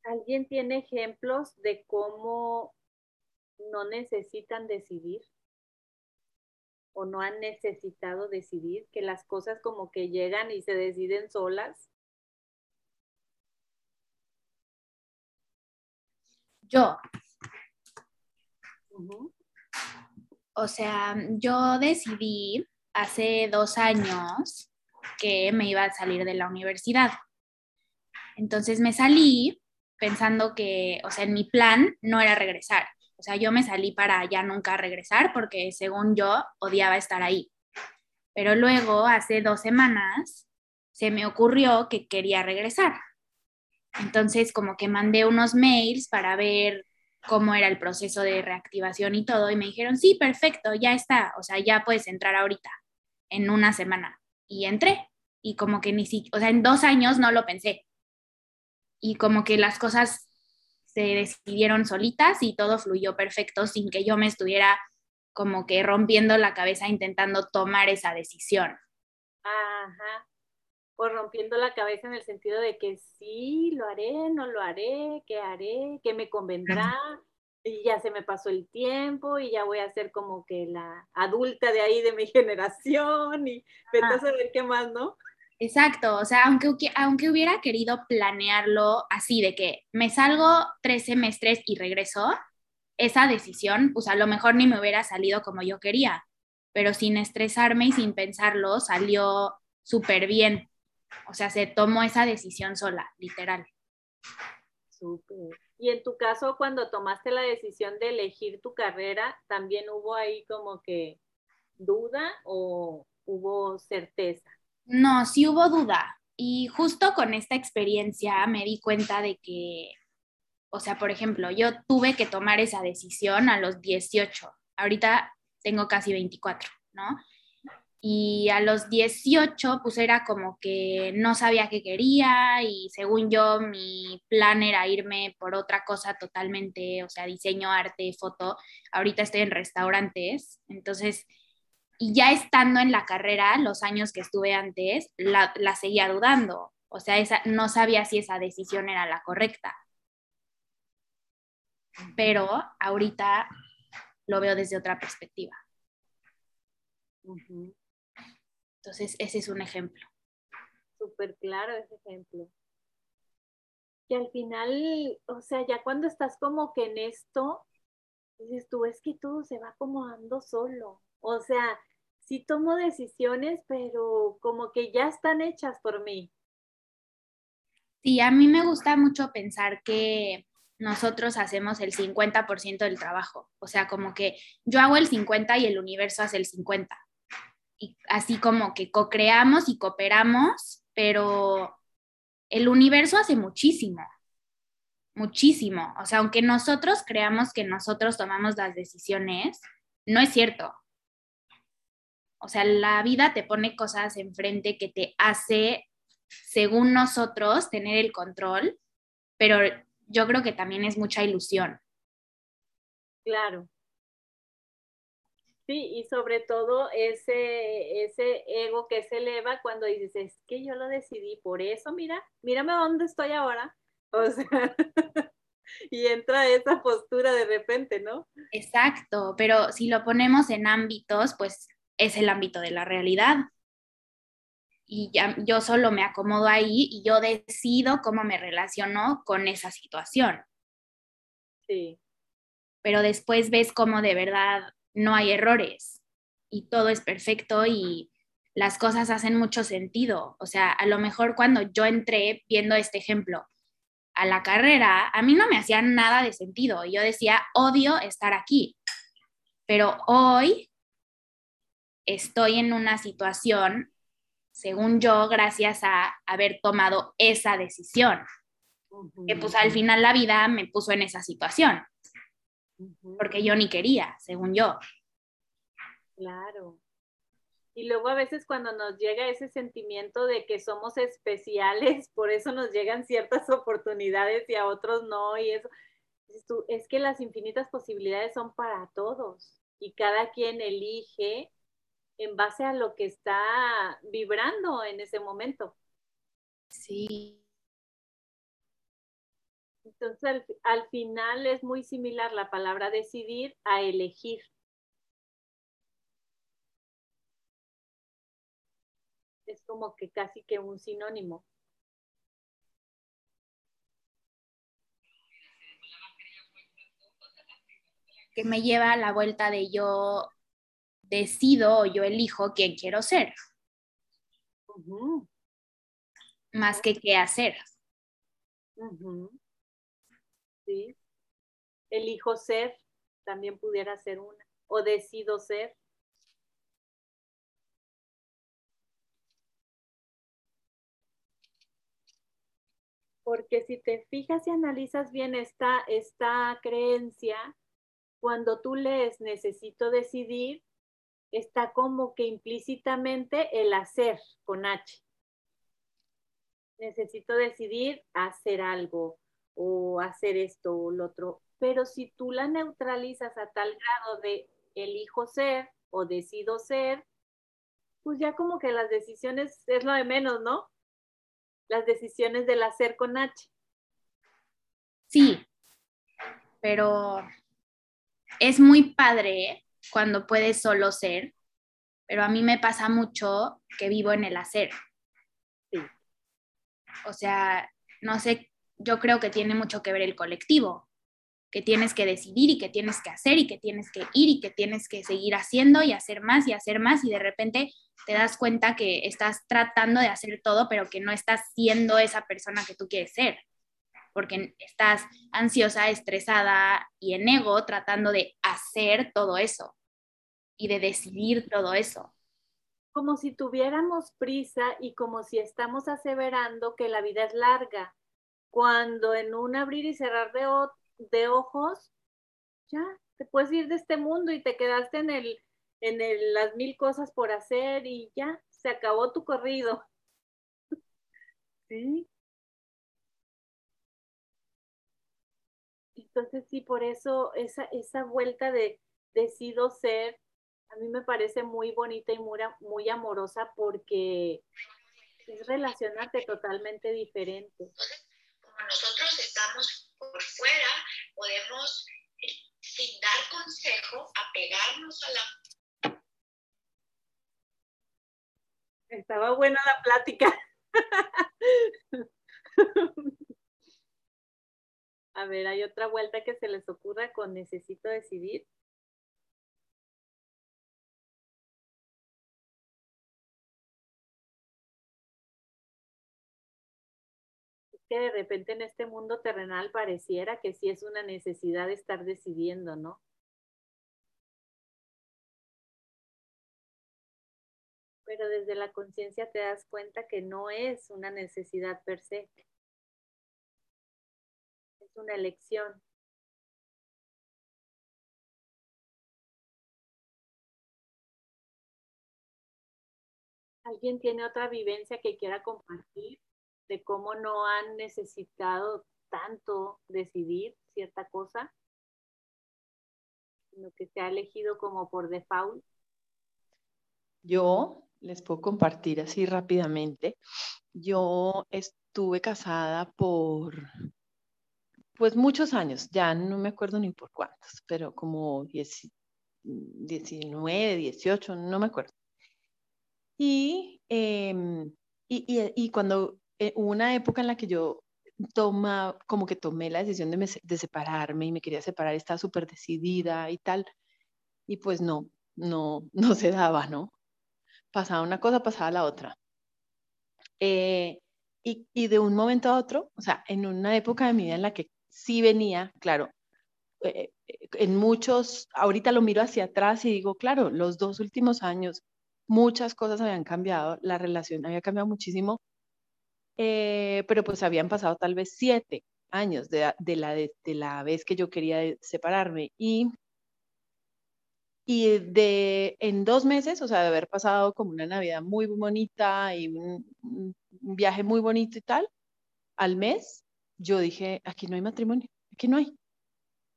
¿Alguien tiene ejemplos de cómo no necesitan decidir? ¿O no han necesitado decidir? Que las cosas como que llegan y se deciden solas. Yo. O sea, yo decidí hace dos años que me iba a salir de la universidad. Entonces me salí pensando que, o sea, en mi plan no era regresar. O sea, yo me salí para ya nunca regresar porque según yo odiaba estar ahí. Pero luego, hace dos semanas, se me ocurrió que quería regresar. Entonces, como que mandé unos mails para ver cómo era el proceso de reactivación y todo, y me dijeron, sí, perfecto, ya está, o sea, ya puedes entrar ahorita, en una semana. Y entré, y como que ni siquiera, o sea, en dos años no lo pensé, y como que las cosas se decidieron solitas y todo fluyó perfecto sin que yo me estuviera como que rompiendo la cabeza intentando tomar esa decisión. Ajá. O rompiendo la cabeza en el sentido de que sí, lo haré, no lo haré, qué haré, qué me convendrá, y ya se me pasó el tiempo y ya voy a ser como que la adulta de ahí de mi generación y vete a saber qué más, ¿no? Exacto, o sea, aunque, aunque hubiera querido planearlo así, de que me salgo tres semestres y regreso, esa decisión, pues a lo mejor ni me hubiera salido como yo quería, pero sin estresarme y sin pensarlo, salió súper bien. O sea, se tomó esa decisión sola, literal. Súper. Y en tu caso, cuando tomaste la decisión de elegir tu carrera, ¿también hubo ahí como que duda o hubo certeza? No, sí hubo duda. Y justo con esta experiencia me di cuenta de que, o sea, por ejemplo, yo tuve que tomar esa decisión a los 18. Ahorita tengo casi 24, ¿no? Y a los 18, pues era como que no sabía qué quería y según yo mi plan era irme por otra cosa totalmente, o sea, diseño, arte, foto. Ahorita estoy en restaurantes, entonces y ya estando en la carrera, los años que estuve antes, la, seguía dudando. O sea, esa, no sabía si esa decisión era la correcta. Pero ahorita lo veo desde otra perspectiva. Entonces, ese es un ejemplo. Súper claro ese ejemplo. Y al final, o sea, ya cuando estás como que en esto, dices tú, es que todo se va acomodando solo. O sea, sí tomo decisiones, pero como que ya están hechas por mí. Sí, a mí me gusta mucho pensar que nosotros hacemos el 50% del trabajo. O sea, como que yo hago el 50 y el universo hace el 50. Y así como que co-creamos y cooperamos, pero el universo hace muchísimo, muchísimo. O sea, aunque nosotros creamos que nosotros tomamos las decisiones, no es cierto. O sea, la vida te pone cosas enfrente que te hace, según nosotros, tener el control, pero yo creo que también es mucha ilusión. Claro. Sí, y sobre todo ese, ese ego que se eleva cuando dices, es que yo lo decidí, por eso, mira, mírame dónde estoy ahora. O sea, y entra esa postura de repente, ¿no? Exacto, pero si lo ponemos en ámbitos, pues es el ámbito de la realidad. Y ya, yo solo me acomodo ahí y yo decido cómo me relaciono con esa situación. Sí. Pero después ves cómo de verdad no hay errores y todo es perfecto y las cosas hacen mucho sentido. O sea, a lo mejor cuando yo entré viendo este ejemplo a la carrera, a mí no me hacía nada de sentido. Yo decía, odio estar aquí. Pero hoy estoy en una situación, según yo, gracias a haber tomado esa decisión. Que pues al final la vida me puso en esa situación. Porque yo ni quería, según yo. Claro. Y luego a veces cuando nos llega ese sentimiento de que somos especiales, por eso nos llegan ciertas oportunidades y a otros no, y eso, es que las infinitas posibilidades son para todos y cada quien elige en base a lo que está vibrando en ese momento. Sí. Entonces al, al final es muy similar la palabra decidir a elegir. es como que casi que un sinónimo. Que me lleva a la vuelta de yo decido o yo elijo quién quiero ser. Más que qué hacer. Sí. Elijo ser, también pudiera ser una. O decido ser. Porque si te fijas y analizas bien esta, esta creencia, cuando tú lees necesito decidir, está como que implícitamente el hacer con H. Necesito decidir hacer algo o hacer esto o lo otro. Pero si tú la neutralizas a tal grado de elijo ser o decido ser, pues ya como que las decisiones es lo de menos, ¿no? las decisiones del hacer con H. Sí, pero es muy padre cuando puedes solo ser, pero a mí me pasa mucho que vivo en el hacer. Sí. O sea, no sé, yo creo que tiene mucho que ver el colectivo, que tienes que decidir y que tienes que hacer y que tienes que ir y que tienes que seguir haciendo y hacer más y hacer más y de repente te das cuenta que estás tratando de hacer todo, pero que no estás siendo esa persona que tú quieres ser, porque estás ansiosa, estresada y en ego tratando de hacer todo eso y de decidir todo eso. Como si tuviéramos prisa y como si estamos aseverando que la vida es larga, cuando en un abrir y cerrar de, ojos, ya te puedes ir de este mundo y te quedaste en el en las mil cosas por hacer y ya, se acabó tu corrido. Sí. Entonces sí, por eso esa, esa vuelta de decido ser, a mí me parece muy bonita y muy, muy amorosa porque es relacionarte totalmente diferente. como nosotros estamos por fuera, podemos, eh, sin dar consejo, apegarnos a la Estaba buena la plática. A ver, ¿hay otra vuelta que se les ocurra con necesito decidir? Es que de repente en este mundo terrenal pareciera que sí es una necesidad de estar decidiendo, ¿no? pero desde la conciencia te das cuenta que no es una necesidad per se. Una elección. ¿Alguien tiene otra vivencia que quiera compartir de cómo no han necesitado tanto decidir cierta cosa, sino que se ha elegido como por default? Yo les puedo compartir así rápidamente. Yo estuve casada por, pues muchos años, ya no me acuerdo ni por cuántos, pero como 19, 18, no me acuerdo. Y, em, y, cuando eh, hubo una época en la que yo toma, como que tomé la decisión de, de separarme y me quería separar, estaba súper decidida y tal, y pues no, no, no se daba, ¿no? pasaba una cosa, pasaba la otra. Eh, y, y, de un momento a otro, o sea, en una época de mi vida en la que sí venía, claro, eh, en muchos, ahorita lo miro hacia atrás y digo, claro, los dos últimos años muchas cosas habían cambiado, la relación había cambiado muchísimo, eh, pero pues habían pasado tal vez siete años de, la, de, la vez que yo quería separarme y, y de en dos meses, o sea, de haber pasado como una Navidad muy bonita y un, viaje muy bonito y tal, al mes, yo dije, aquí no hay matrimonio, aquí no hay.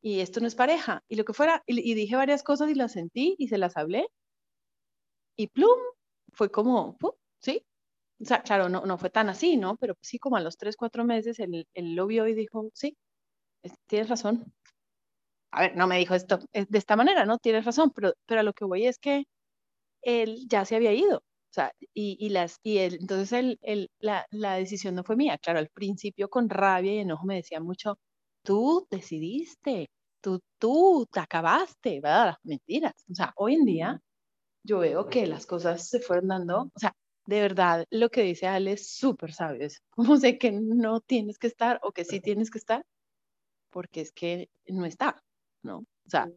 Y esto no es pareja. Y lo que fuera, y dije varias cosas y las sentí y se las hablé y plum, fue como, sí. O sea, claro, no, no fue tan así, ¿no? Pero sí, como a los tres, cuatro meses, él, él lo vio y dijo, sí, tienes razón. A ver, no me dijo esto de esta manera, ¿no? Tienes razón, pero, pero a lo que voy es que él ya se había ido. O sea, y, y las, y él, entonces él, él, la, la decisión no fue mía. Claro, al principio con rabia y enojo me decía mucho, tú decidiste, tú, tú te acabaste, ¿verdad? Mentiras. O sea, hoy en día yo veo que las cosas se fueron dando, o sea, de verdad, lo que dice Ale es súper sabio, es como sé que no tienes que estar o que sí tienes que estar, porque es que no está, ¿no? O sea,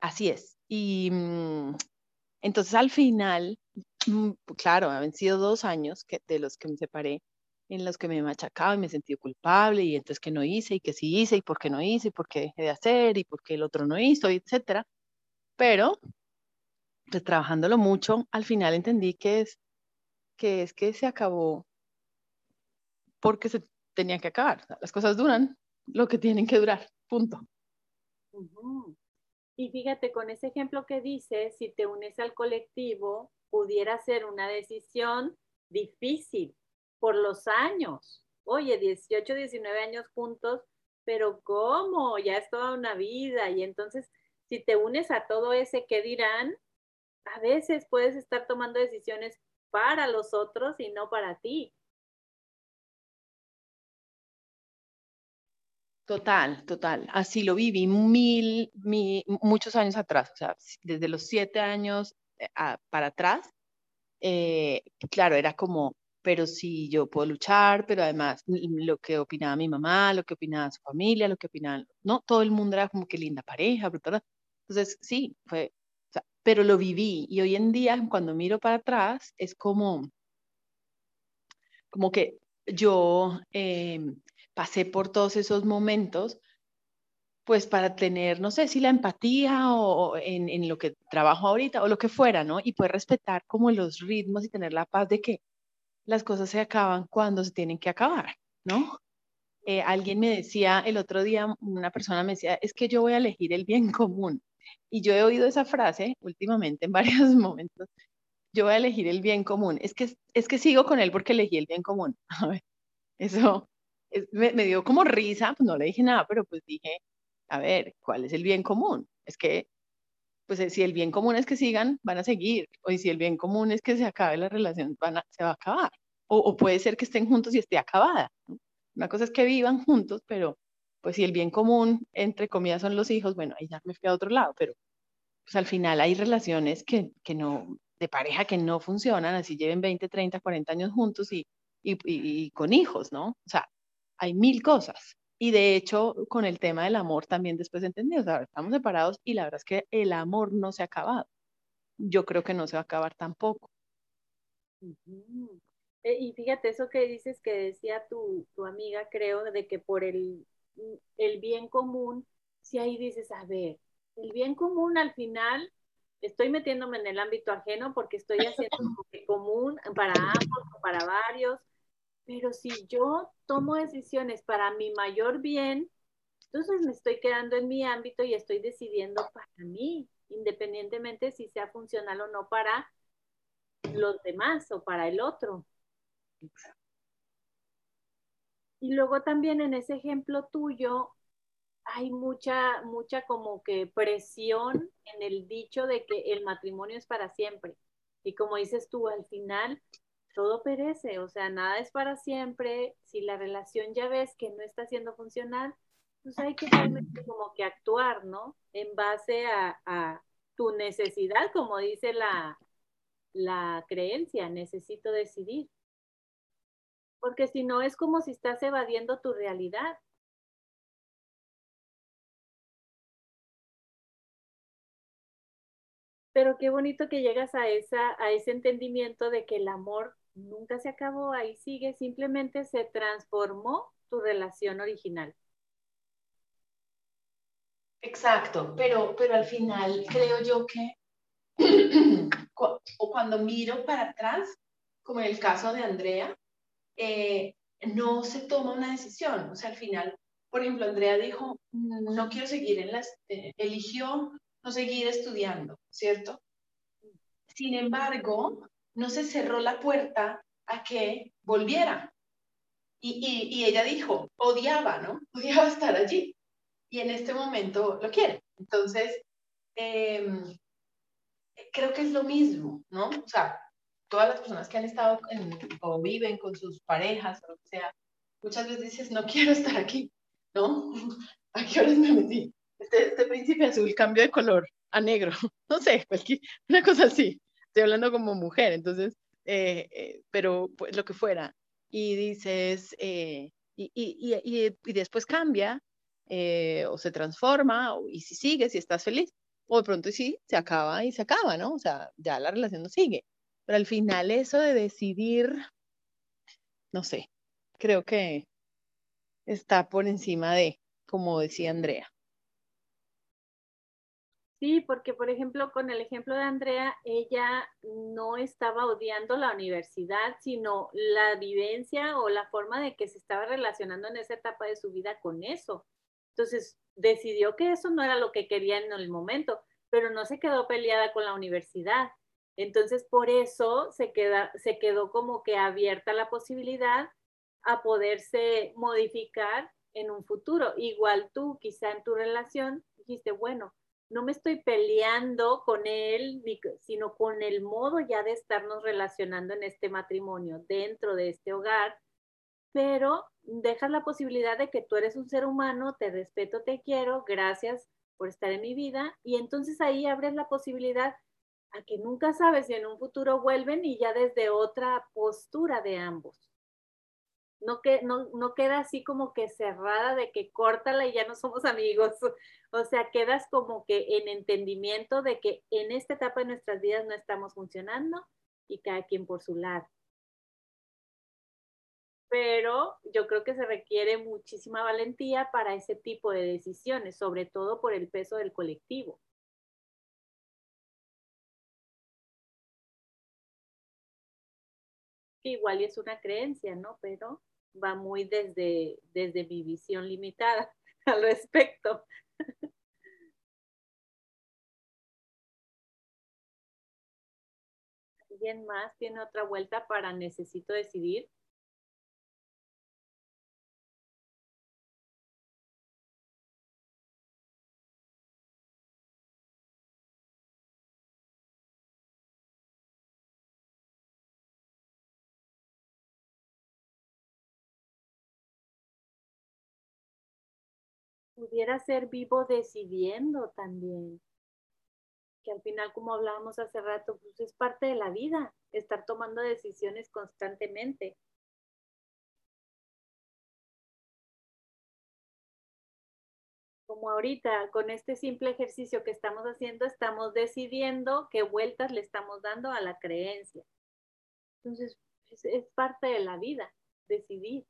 así es. Y mm, entonces al final, mm, claro, han sido dos años de los que me separé, en los que me machacaba y me sentí culpable, y entonces que no hice, y que sí hice, y por qué no hice, y por qué dejé de hacer, y por qué el otro no hizo, etcétera. Pero pues trabajándolo mucho, al final entendí que es que, es que se acabó porque se tenía que acabar. las cosas duran lo que tienen que durar, punto. Y fíjate, con ese ejemplo que dices, si te unes al colectivo, pudiera ser una decisión difícil por los años. Oye, 18, 19 años juntos, pero ¿cómo? Ya es toda una vida. Y entonces, si te unes a todo ese que dirán, a veces puedes estar tomando decisiones para los otros y no para ti. Total, total. Así lo viví mil, muchos años atrás, o sea, desde los siete años eh, para atrás. Eh, claro, era como, pero sí, yo puedo luchar, pero además lo que opinaba mi mamá, lo que opinaba su familia, lo que opinaba, no, todo el mundo era como que linda pareja, brutal. Entonces, sí, fue, pero lo viví y hoy en día cuando miro para atrás es como, como que yo em, pasé por todos esos momentos pues para tener, no sé si la empatía o, en, lo que trabajo ahorita o lo que fuera, ¿no? Y poder respetar como los ritmos y tener la paz de que las cosas se acaban cuando se tienen que acabar, ¿no? Eh, alguien me decía el otro día, una persona me decía, es que yo voy a elegir el bien común. Y yo he oído esa frase últimamente en varios momentos. Yo voy a elegir el bien común. Es que, es que sigo con él porque elegí el bien común. A ver, eso me, me, dio como risa, pues no le dije nada, pero pues dije, a ver, ¿cuál es el bien común? Es que, pues eh, si el bien común es que sigan, van a seguir. O si el bien común es que se acabe la relación, van a, se va a acabar. O, puede ser que estén juntos y esté acabada. Una cosa es que vivan juntos, pero pues si el bien común, entre comillas, son los hijos, bueno, ahí ya me fui a otro lado, pero pues al final hay relaciones que, que no, de pareja que no funcionan, así lleven 20, 30, 40 años juntos y, y, y, con hijos, ¿no? O sea, hay mil cosas. Y de hecho, con el tema del amor también después entendí, o sea, estamos separados y la verdad es que el amor no se ha acabado. Yo creo que no se va a acabar tampoco. Eh, y fíjate, eso que dices que decía tu, tu amiga, creo, de que por el el bien común, si ahí dices, a ver, el bien común al final, estoy metiéndome en el ámbito ajeno porque estoy haciendo común para ambos o para varios, pero si yo tomo decisiones para mi mayor bien, entonces me estoy quedando en mi ámbito y estoy decidiendo para mí, independientemente si sea funcional o no para los demás o para el otro. Y luego también en ese ejemplo tuyo hay mucha, mucha como que presión en el dicho de que el matrimonio es para siempre. Y como dices tú, al final todo perece, o sea, nada es para siempre. Si la relación ya ves que no está siendo funcional, pues hay que como que actuar, ¿no? En base a, a tu necesidad, como dice la, la creencia, necesito decidir. Porque si no es como si estás evadiendo tu realidad. Pero qué bonito que llegas a, esa, a ese entendimiento de que el amor nunca se acabó, ahí sigue, simplemente se transformó tu relación original. Exacto, pero, pero al final creo yo que o cuando miro para atrás, como en el caso de Andrea, eh, no se toma una decisión. O sea, al final, por ejemplo, Andrea dijo, no quiero seguir en las, eh, eligió no seguir estudiando, ¿cierto? Sin embargo, no se cerró la puerta a que volviera. Y, y, ella dijo, odiaba, ¿no? Odiaba estar allí. Y en este momento lo quiere. Entonces, em, creo que es lo mismo, ¿no? O sea, todas las personas que han estado o viven con sus parejas o sea, muchas veces dices, no quiero estar aquí, ¿no? ¿A qué horas me metí? Este, este príncipe azul cambió de color a negro, no sé, cualquier, una cosa así. Estoy hablando como mujer, entonces, eh, eh, pero pues lo que fuera. Y dices, eh, y, y, y, y, después cambia o se transforma, y si sigues, si estás feliz o de pronto sí, se acaba y se acaba, ¿no? O sea, ya la relación no sigue. Pero al final eso de decidir, no sé, creo que está por encima de, como decía Andrea. Sí, porque por ejemplo, con el ejemplo de Andrea, ella no estaba odiando la universidad, sino la vivencia o la forma de que se estaba relacionando en esa etapa de su vida con eso. Entonces, decidió que eso no era lo que quería en el momento, pero no se quedó peleada con la universidad. Entonces, por eso se, queda, se quedó como que abierta la posibilidad a poderse modificar en un futuro. Igual tú, quizá en tu relación, dijiste, bueno, no me estoy peleando con él, sino con el modo ya de estarnos relacionando en este matrimonio, dentro de este hogar, pero dejas la posibilidad de que tú eres un ser humano, te respeto, te quiero, gracias por estar en mi vida, y entonces ahí abres la posibilidad a que nunca sabes si en un futuro vuelven y ya desde otra postura de ambos no, que, no, no queda así como que cerrada de que córtala y ya no somos amigos. O sea, quedas como que en entendimiento de que en esta etapa de nuestras vidas no estamos funcionando y cada quien por su lado. Pero yo creo que se requiere muchísima valentía para ese tipo de decisiones, sobre todo por el peso del colectivo. Que igual es una creencia, ¿no? Pero va muy desde, desde mi visión limitada al respecto. ¿Alguien más tiene otra vuelta para necesito decidir? Pudiera ser vivo decidiendo también. Que al final, como hablábamos hace rato, pues es parte de la vida, estar tomando decisiones constantemente. Como ahorita, con este simple ejercicio que estamos haciendo, estamos decidiendo qué vueltas le estamos dando a la creencia. Entonces, es, es parte de la vida, decidir,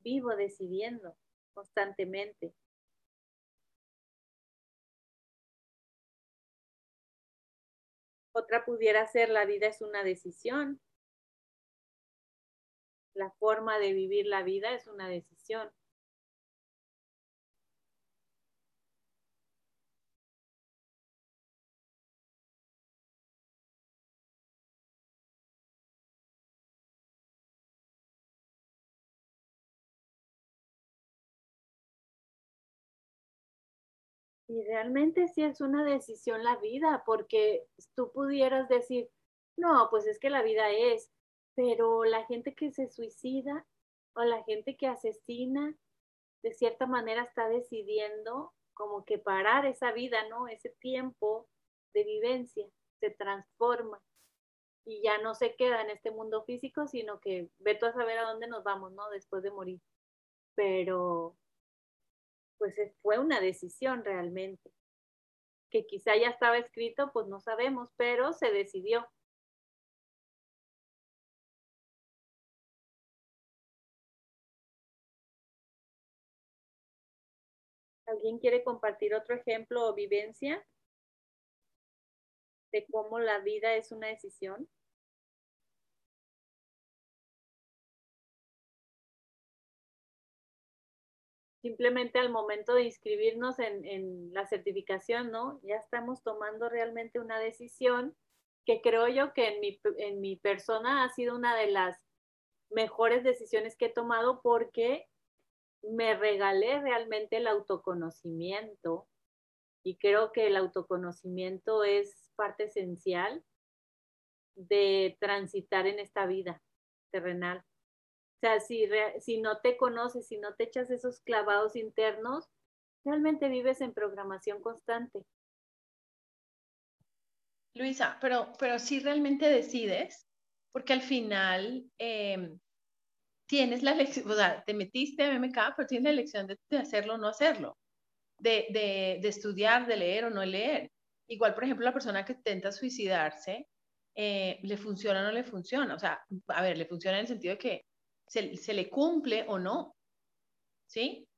vivo decidiendo constantemente. Otra pudiera ser la vida es una decisión. La forma de vivir la vida es una decisión. Y realmente sí es una decisión la vida, porque tú pudieras decir, no, pues es que la vida es, pero la gente que se suicida o la gente que asesina, de cierta manera está decidiendo como que parar esa vida, ¿no? Ese tiempo de vivencia se transforma. y ya no se queda en este mundo físico, sino que ve tú a saber a dónde nos vamos, ¿no? Después de morir. Pero, pues fue una decisión realmente. Que quizá ya estaba escrito, pues no sabemos, pero se decidió. ¿Alguien quiere compartir otro ejemplo o vivencia de cómo la vida es una decisión? Simplemente al momento de inscribirnos en, la certificación, ¿no? Ya estamos tomando realmente una decisión que creo yo que en mi, en mi persona ha sido una de las mejores decisiones que he tomado porque me regalé realmente el autoconocimiento y creo que el autoconocimiento es parte esencial de transitar en esta vida terrenal. Sea, si, no te conoces, si no te echas esos clavados internos, realmente vives en programación constante. Luisa, pero, pero si realmente decides, porque al final em, tienes la elección, o sea, te metiste a MMK, pero tienes la elección de, hacerlo o no hacerlo, de, de, de, estudiar, de leer o no leer. Igual, por ejemplo, la persona que intenta suicidarse, eh, ¿le funciona o no le funciona? O sea, a ver, le funciona en el sentido de que se, se le cumple o no, ¿sí?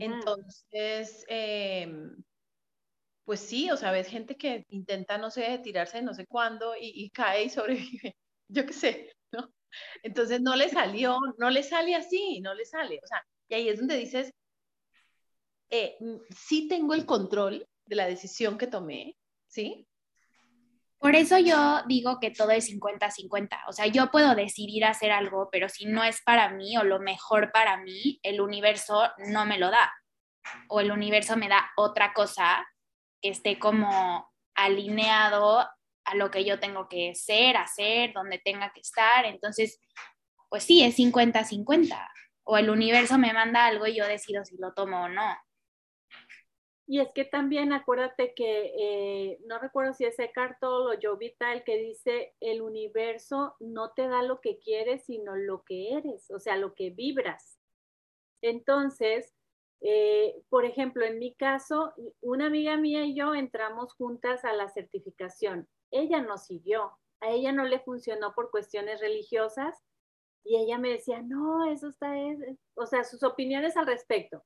Entonces, em, pues sí, o sea, ves gente que intenta, no sé, tirarse no sé cuándo y, y cae y sobrevive, yo qué sé, ¿no? Entonces no le salió, no le sale así, no le sale. O sea, y ahí es donde dices, eh, mm, sí tengo el control de la decisión que tomé, ¿sí? Por eso yo digo que todo es 50-50. O sea, yo puedo decidir hacer algo, pero si no es para mí o lo mejor para mí, el universo no me lo da. O el universo me da otra cosa que esté como alineado a lo que yo tengo que ser, hacer, donde tenga que estar. Entonces, pues sí, es 50-50. O el universo me manda algo y yo decido si lo tomo o no. Y es que también acuérdate que, eh, no recuerdo si es Eckhart Tolle o Joe Vital que dice, el universo no te da lo que quieres, sino lo que eres, o sea, lo que vibras. Entonces, eh, por ejemplo, en mi caso, una amiga mía y yo entramos juntas a la certificación ella no siguió, a ella no le funcionó por cuestiones religiosas y ella me decía, no, eso está, o sea, sus opiniones al respecto.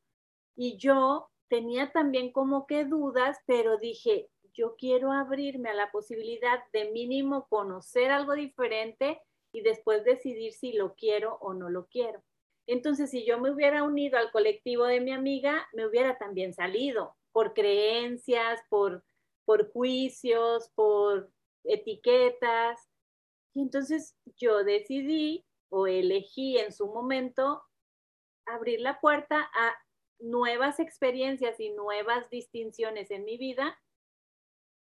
Y yo tenía también como que dudas, pero dije, yo quiero abrirme a la posibilidad de mínimo conocer algo diferente y después decidir si lo quiero o no lo quiero. Entonces, si yo me hubiera unido al colectivo de mi amiga, me hubiera también salido por creencias, por por juicios, por etiquetas. Y entonces yo decidí o elegí en su momento abrir la puerta a nuevas experiencias y nuevas distinciones en mi vida,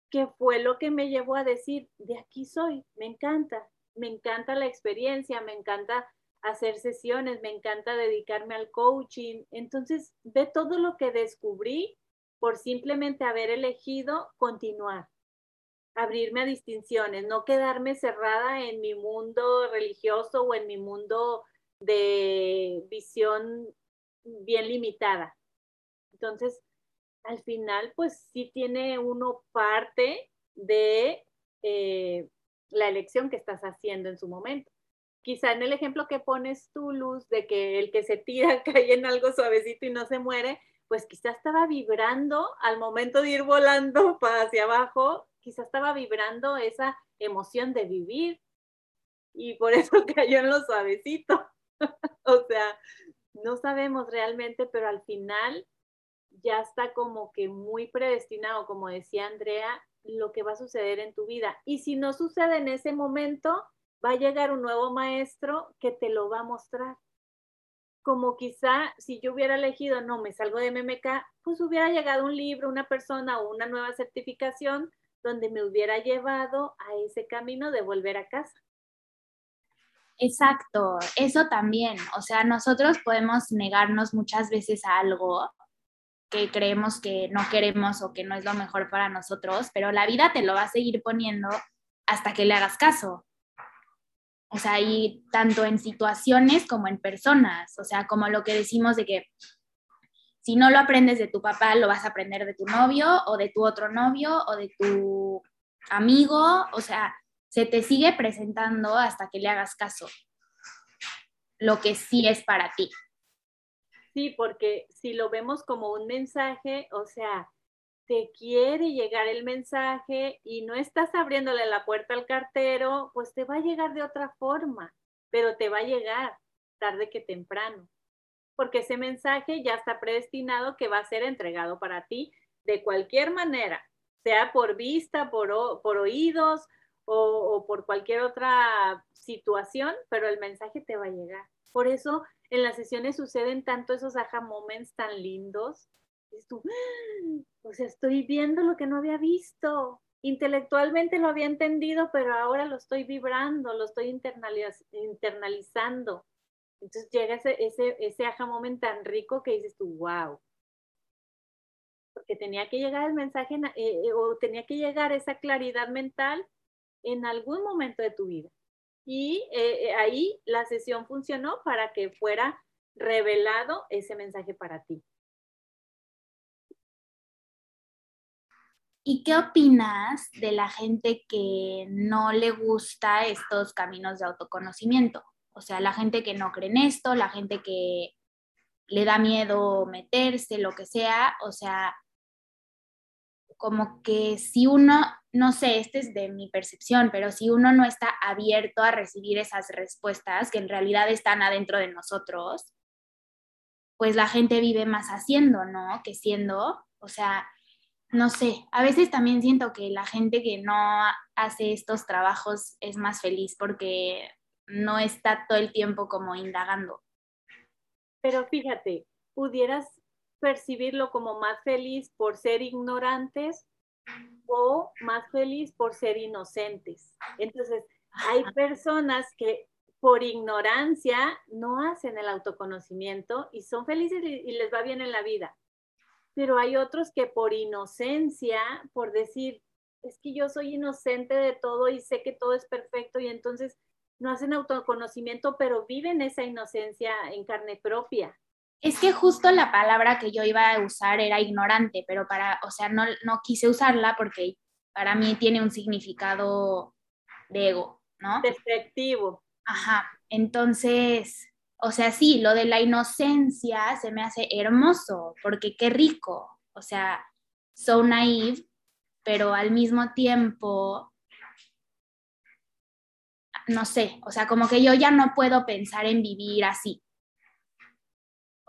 que fue lo que me llevó a decir, de aquí soy, me encanta, me encanta la experiencia, me encanta hacer sesiones, me encanta dedicarme al coaching. Entonces, de todo lo que descubrí, por simplemente haber elegido continuar, abrirme a distinciones, no quedarme cerrada en mi mundo religioso o en mi mundo de visión bien limitada. Entonces, al final, pues sí tiene uno parte de eh, la elección que estás haciendo en su momento. Quizá en el ejemplo que pones tú, Luz, de que el que se tira cae en algo suavecito y no se muere, pues quizás estaba vibrando al momento de ir volando para hacia abajo, quizás estaba vibrando esa emoción de vivir y por eso cayó en lo suavecito. o sea, no sabemos realmente, pero al final ya está como que muy predestinado, como decía Andrea, lo que va a suceder en tu vida. Y si no sucede en ese momento, va a llegar un nuevo maestro que te lo va a mostrar como quizá si yo hubiera elegido, no, me salgo de MMK, pues hubiera llegado un libro, una persona o una nueva certificación donde me hubiera llevado a ese camino de volver a casa. Exacto, eso también. O sea, nosotros podemos negarnos muchas veces a algo que creemos que no queremos o que no es lo mejor para nosotros, pero la vida te lo va a seguir poniendo hasta que le hagas caso. O sea, y tanto en situaciones como en personas, o sea, como lo que decimos de que si no lo aprendes de tu papá, lo vas a aprender de tu novio o de tu otro novio o de tu amigo, o sea, se te sigue presentando hasta que le hagas caso, lo que sí es para ti. Sí, porque si lo vemos como un mensaje, o sea, te quiere llegar el mensaje y no estás abriéndole la puerta al cartero, pues te va a llegar de otra forma, pero te va a llegar tarde que temprano, porque ese mensaje ya está predestinado que va a ser entregado para ti de cualquier manera, sea por vista, por, por oídos o, por cualquier otra situación, pero el mensaje te va a llegar. Por eso en las sesiones suceden tanto esos aha moments tan lindos tú, ¡Ah! o sea, estoy viendo lo que no había visto. Intelectualmente lo había entendido, pero ahora lo estoy vibrando, lo estoy internalizando. Entonces llega ese, ese, ese moment tan rico que dices tú, wow. Porque tenía que llegar el mensaje eh, eh, o tenía que llegar esa claridad mental en algún momento de tu vida. Y eh, ahí la sesión funcionó para que fuera revelado ese mensaje para ti. ¿Y qué opinas de la gente que no le gusta estos caminos de autoconocimiento? O sea, la gente que no cree en esto, la gente que le da miedo meterse, lo que sea. O sea, como que si uno, no sé, este es de mi percepción, pero si uno no está abierto a recibir esas respuestas que en realidad están adentro de nosotros, pues la gente vive más haciendo, ¿no? Que siendo. O sea, no sé, a veces también siento que la gente que no hace estos trabajos es más feliz porque no está todo el tiempo como indagando. Pero fíjate, pudieras percibirlo como más feliz por ser ignorantes o más feliz por ser inocentes. Entonces, hay personas que por ignorancia no hacen el autoconocimiento y son felices y les va bien en la vida pero hay otros que por inocencia, por decir, es que yo soy inocente de todo y sé que todo es perfecto y entonces no hacen autoconocimiento, pero viven esa inocencia en carne propia. Es que justo la palabra que yo iba a usar era ignorante, pero para, o sea, no, no quise usarla porque para mí tiene un significado de ego, ¿no? Despectivo. Ajá, entonces, o sea, sí, lo de la inocencia se me hace hermoso, porque qué rico, o sea, so naive, pero al mismo tiempo, no sé, o sea, como que yo ya no puedo pensar en vivir así.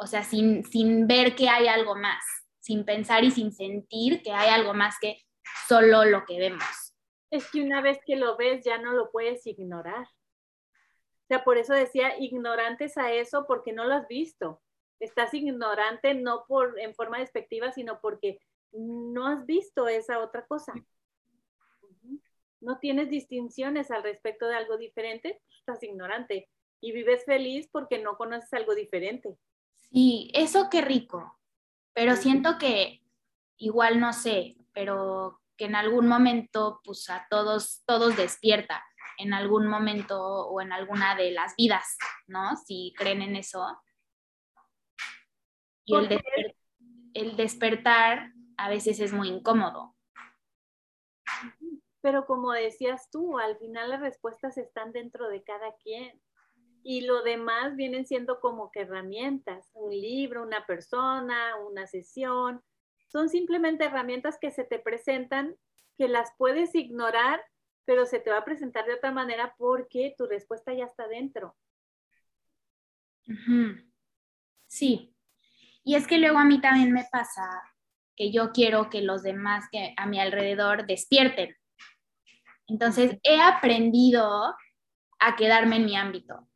O sea, sin, sin ver que hay algo más, sin pensar y sin sentir que hay algo más que solo lo que vemos. Es que una vez que lo ves ya no lo puedes ignorar sea, por eso decía ignorantes a eso porque no lo has visto. Estás ignorante no por en forma despectiva, sino porque no has visto esa otra cosa. No tienes distinciones al respecto de algo diferente, estás ignorante y vives feliz porque no conoces algo diferente. Sí, eso qué rico. Pero siento que igual no sé, pero que en algún momento pues a todos todos despierta en algún momento o en alguna de las vidas, ¿no? Si creen en eso. Y el, despertar a veces es muy incómodo. Pero como decías tú, al final las respuestas están dentro de cada quien. Y lo demás vienen siendo como que herramientas, un libro, una persona, una sesión. Son simplemente herramientas que se te presentan, que las puedes ignorar pero se te va a presentar de otra manera porque tu respuesta ya está dentro. Sí. Y es que luego a mí también me pasa que yo quiero que los demás que a mi alrededor despierten. Entonces he aprendido a quedarme en mi ámbito.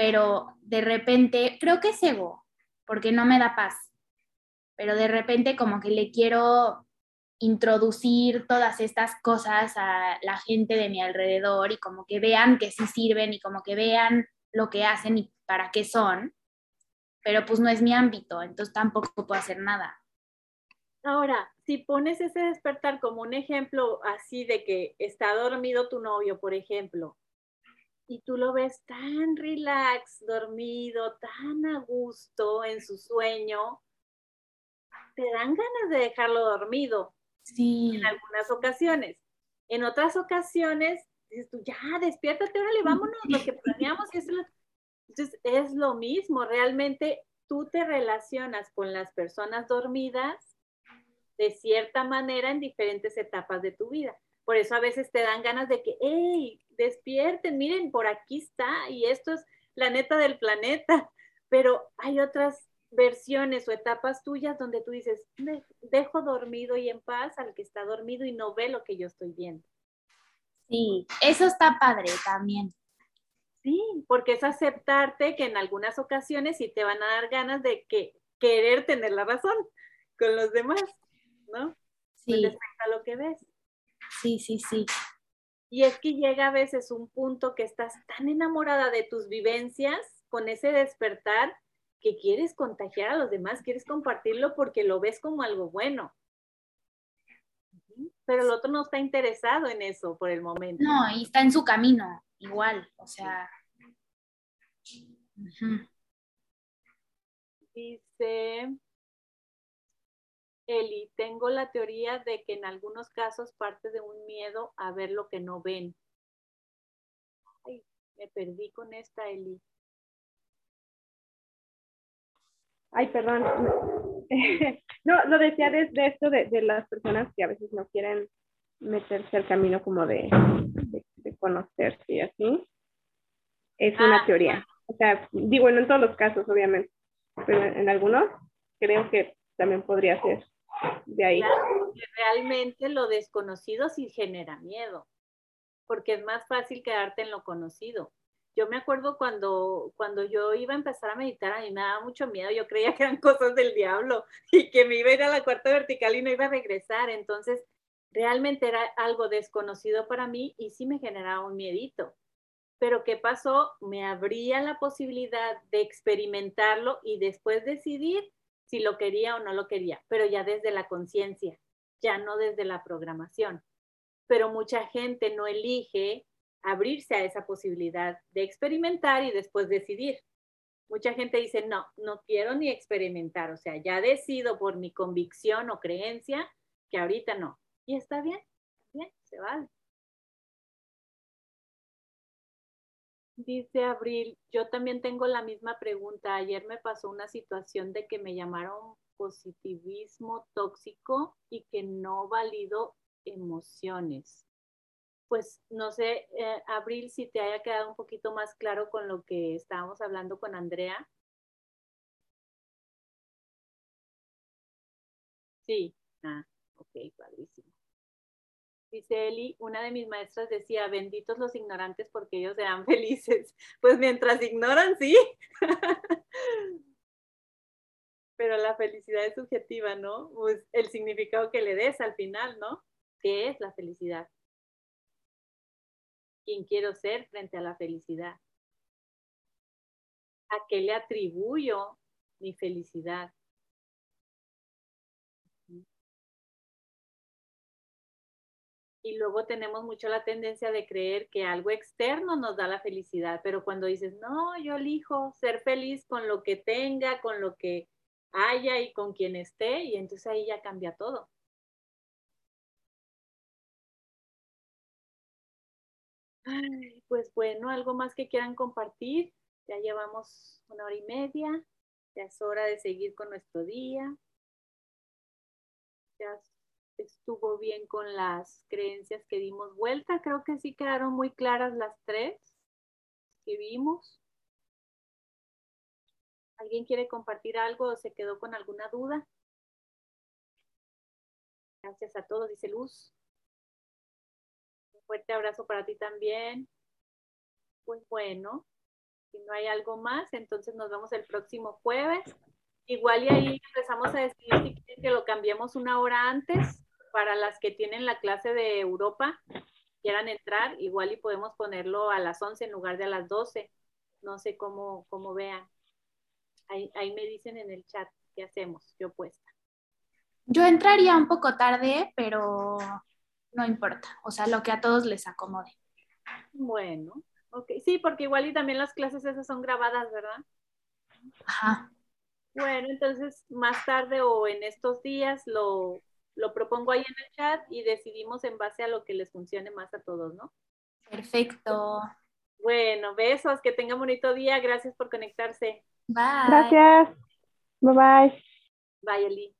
Pero de repente, creo que es ego, porque no me da paz. Pero de repente como que le quiero introducir todas estas cosas a la gente de mi alrededor y como que vean que sí sirven y como que vean lo que hacen y para qué son, pero pues no es mi ámbito, entonces tampoco puedo hacer nada. Ahora, si pones ese despertar como un ejemplo así de que está dormido tu novio, por ejemplo, y tú lo ves tan relax, dormido, tan a gusto en su sueño, te dan ganas de dejarlo dormido. Sí. En algunas ocasiones. En otras ocasiones, dices tú, ya, despiértate, órale, vámonos, lo que planeamos es lo... Entonces, es lo mismo, realmente tú te relacionas con las personas dormidas de cierta manera en diferentes etapas de tu vida. Por eso a veces te dan ganas de que, hey, despierten, miren, por aquí está, y esto es la neta del planeta. Pero hay otras versiones o etapas tuyas donde tú dices, dejo dormido y en paz al que está dormido y no ve lo que yo estoy viendo. Sí, eso está padre también. Sí, porque es aceptarte que en algunas ocasiones sí te van a dar ganas de que querer tener la razón con los demás, ¿no? Sí. respecto a lo que ves. Sí, sí, sí. Y es que llega a veces un punto que estás tan enamorada de tus vivencias con ese despertar que quieres contagiar a los demás, quieres compartirlo porque lo ves como algo bueno. Pero el otro no está interesado en eso por el momento. No, y está en su camino, igual, o sea. Dice Eli, tengo la teoría de que en algunos casos parte de un miedo a ver lo que no ven. Ay, me perdí con esta, Eli. Ay, perdón. no, lo decía desde esto de, de, las personas que a veces no quieren meterse al camino como de, de, conocerse y así. Es una ah, teoría. O sea, digo, no en todos los casos, obviamente, pero en, algunos creo que también podría ser de ahí. realmente lo desconocido sí genera miedo, porque es más fácil quedarte en lo conocido yo me acuerdo cuando, cuando yo iba a empezar a meditar, a mí me daba mucho miedo, yo creía que eran cosas del diablo y que me iba a ir a la cuarta vertical y no iba a regresar. Entonces, realmente era algo desconocido para mí y sí me generaba un miedito. Pero ¿qué pasó? Me abría la posibilidad de experimentarlo y después decidir si lo quería o no lo quería, pero ya desde la conciencia, ya no desde la programación. Pero mucha gente no elige abrirse a esa posibilidad de experimentar y después decidir. Mucha gente dice, no, no quiero ni experimentar, o sea, ya decido por mi convicción o creencia que ahorita no. Y está bien, bien, se vale. Dice Abril, yo también tengo la misma pregunta. Ayer me pasó una situación de que me llamaron positivismo tóxico y que no valido emociones pues no sé, eh, Abril, si te haya quedado un poquito más claro con lo que estábamos hablando con Andrea. Sí, ah, ok, padrísimo. Dice Eli, una de mis maestras decía, benditos los ignorantes porque ellos serán felices. Pues mientras ignoran, sí. Pero la felicidad es subjetiva, ¿no? Pues el significado que le des al final, ¿no? ¿Qué es la felicidad? quién quiero ser frente a la felicidad. ¿A qué le atribuyo mi felicidad? Y luego tenemos mucho la tendencia de creer que algo externo nos da la felicidad, pero cuando dices, no, yo elijo ser feliz con lo que tenga, con lo que haya y con quien esté, y entonces ahí ya cambia todo. pues bueno, algo más que quieran compartir. Ya llevamos una hora y media. Ya es hora de seguir con nuestro día. Estuvo bien con las creencias que dimos vuelta. Creo que sí quedaron muy claras las tres que vimos. ¿Alguien quiere compartir algo o se quedó con alguna duda? Gracias a todos, dice Luz fuerte abrazo para ti también. Pues bueno, si no hay algo más, entonces nos vemos el próximo jueves. Igual y ahí empezamos a decir si quieren que lo cambiemos una hora antes para las que tienen la clase de Europa, quieran entrar, igual y podemos ponerlo a las 11 en lugar de a las 12. No sé cómo, cómo vean. Ahí, ahí me dicen en el chat qué hacemos, yo puesta. Yo entraría un poco tarde, pero no importa, o sea, lo que a todos les acomode. Bueno, Ok, sí, porque igual y también las clases esas son grabadas, ¿verdad? Ajá. Bueno, entonces más tarde o en estos días lo, lo propongo ahí en el chat y decidimos en base a lo que les funcione más a todos, ¿no? Perfecto. Bueno, besos, que tengan bonito día, gracias por conectarse. Bye. Gracias. Bye bye. Bye, Eli.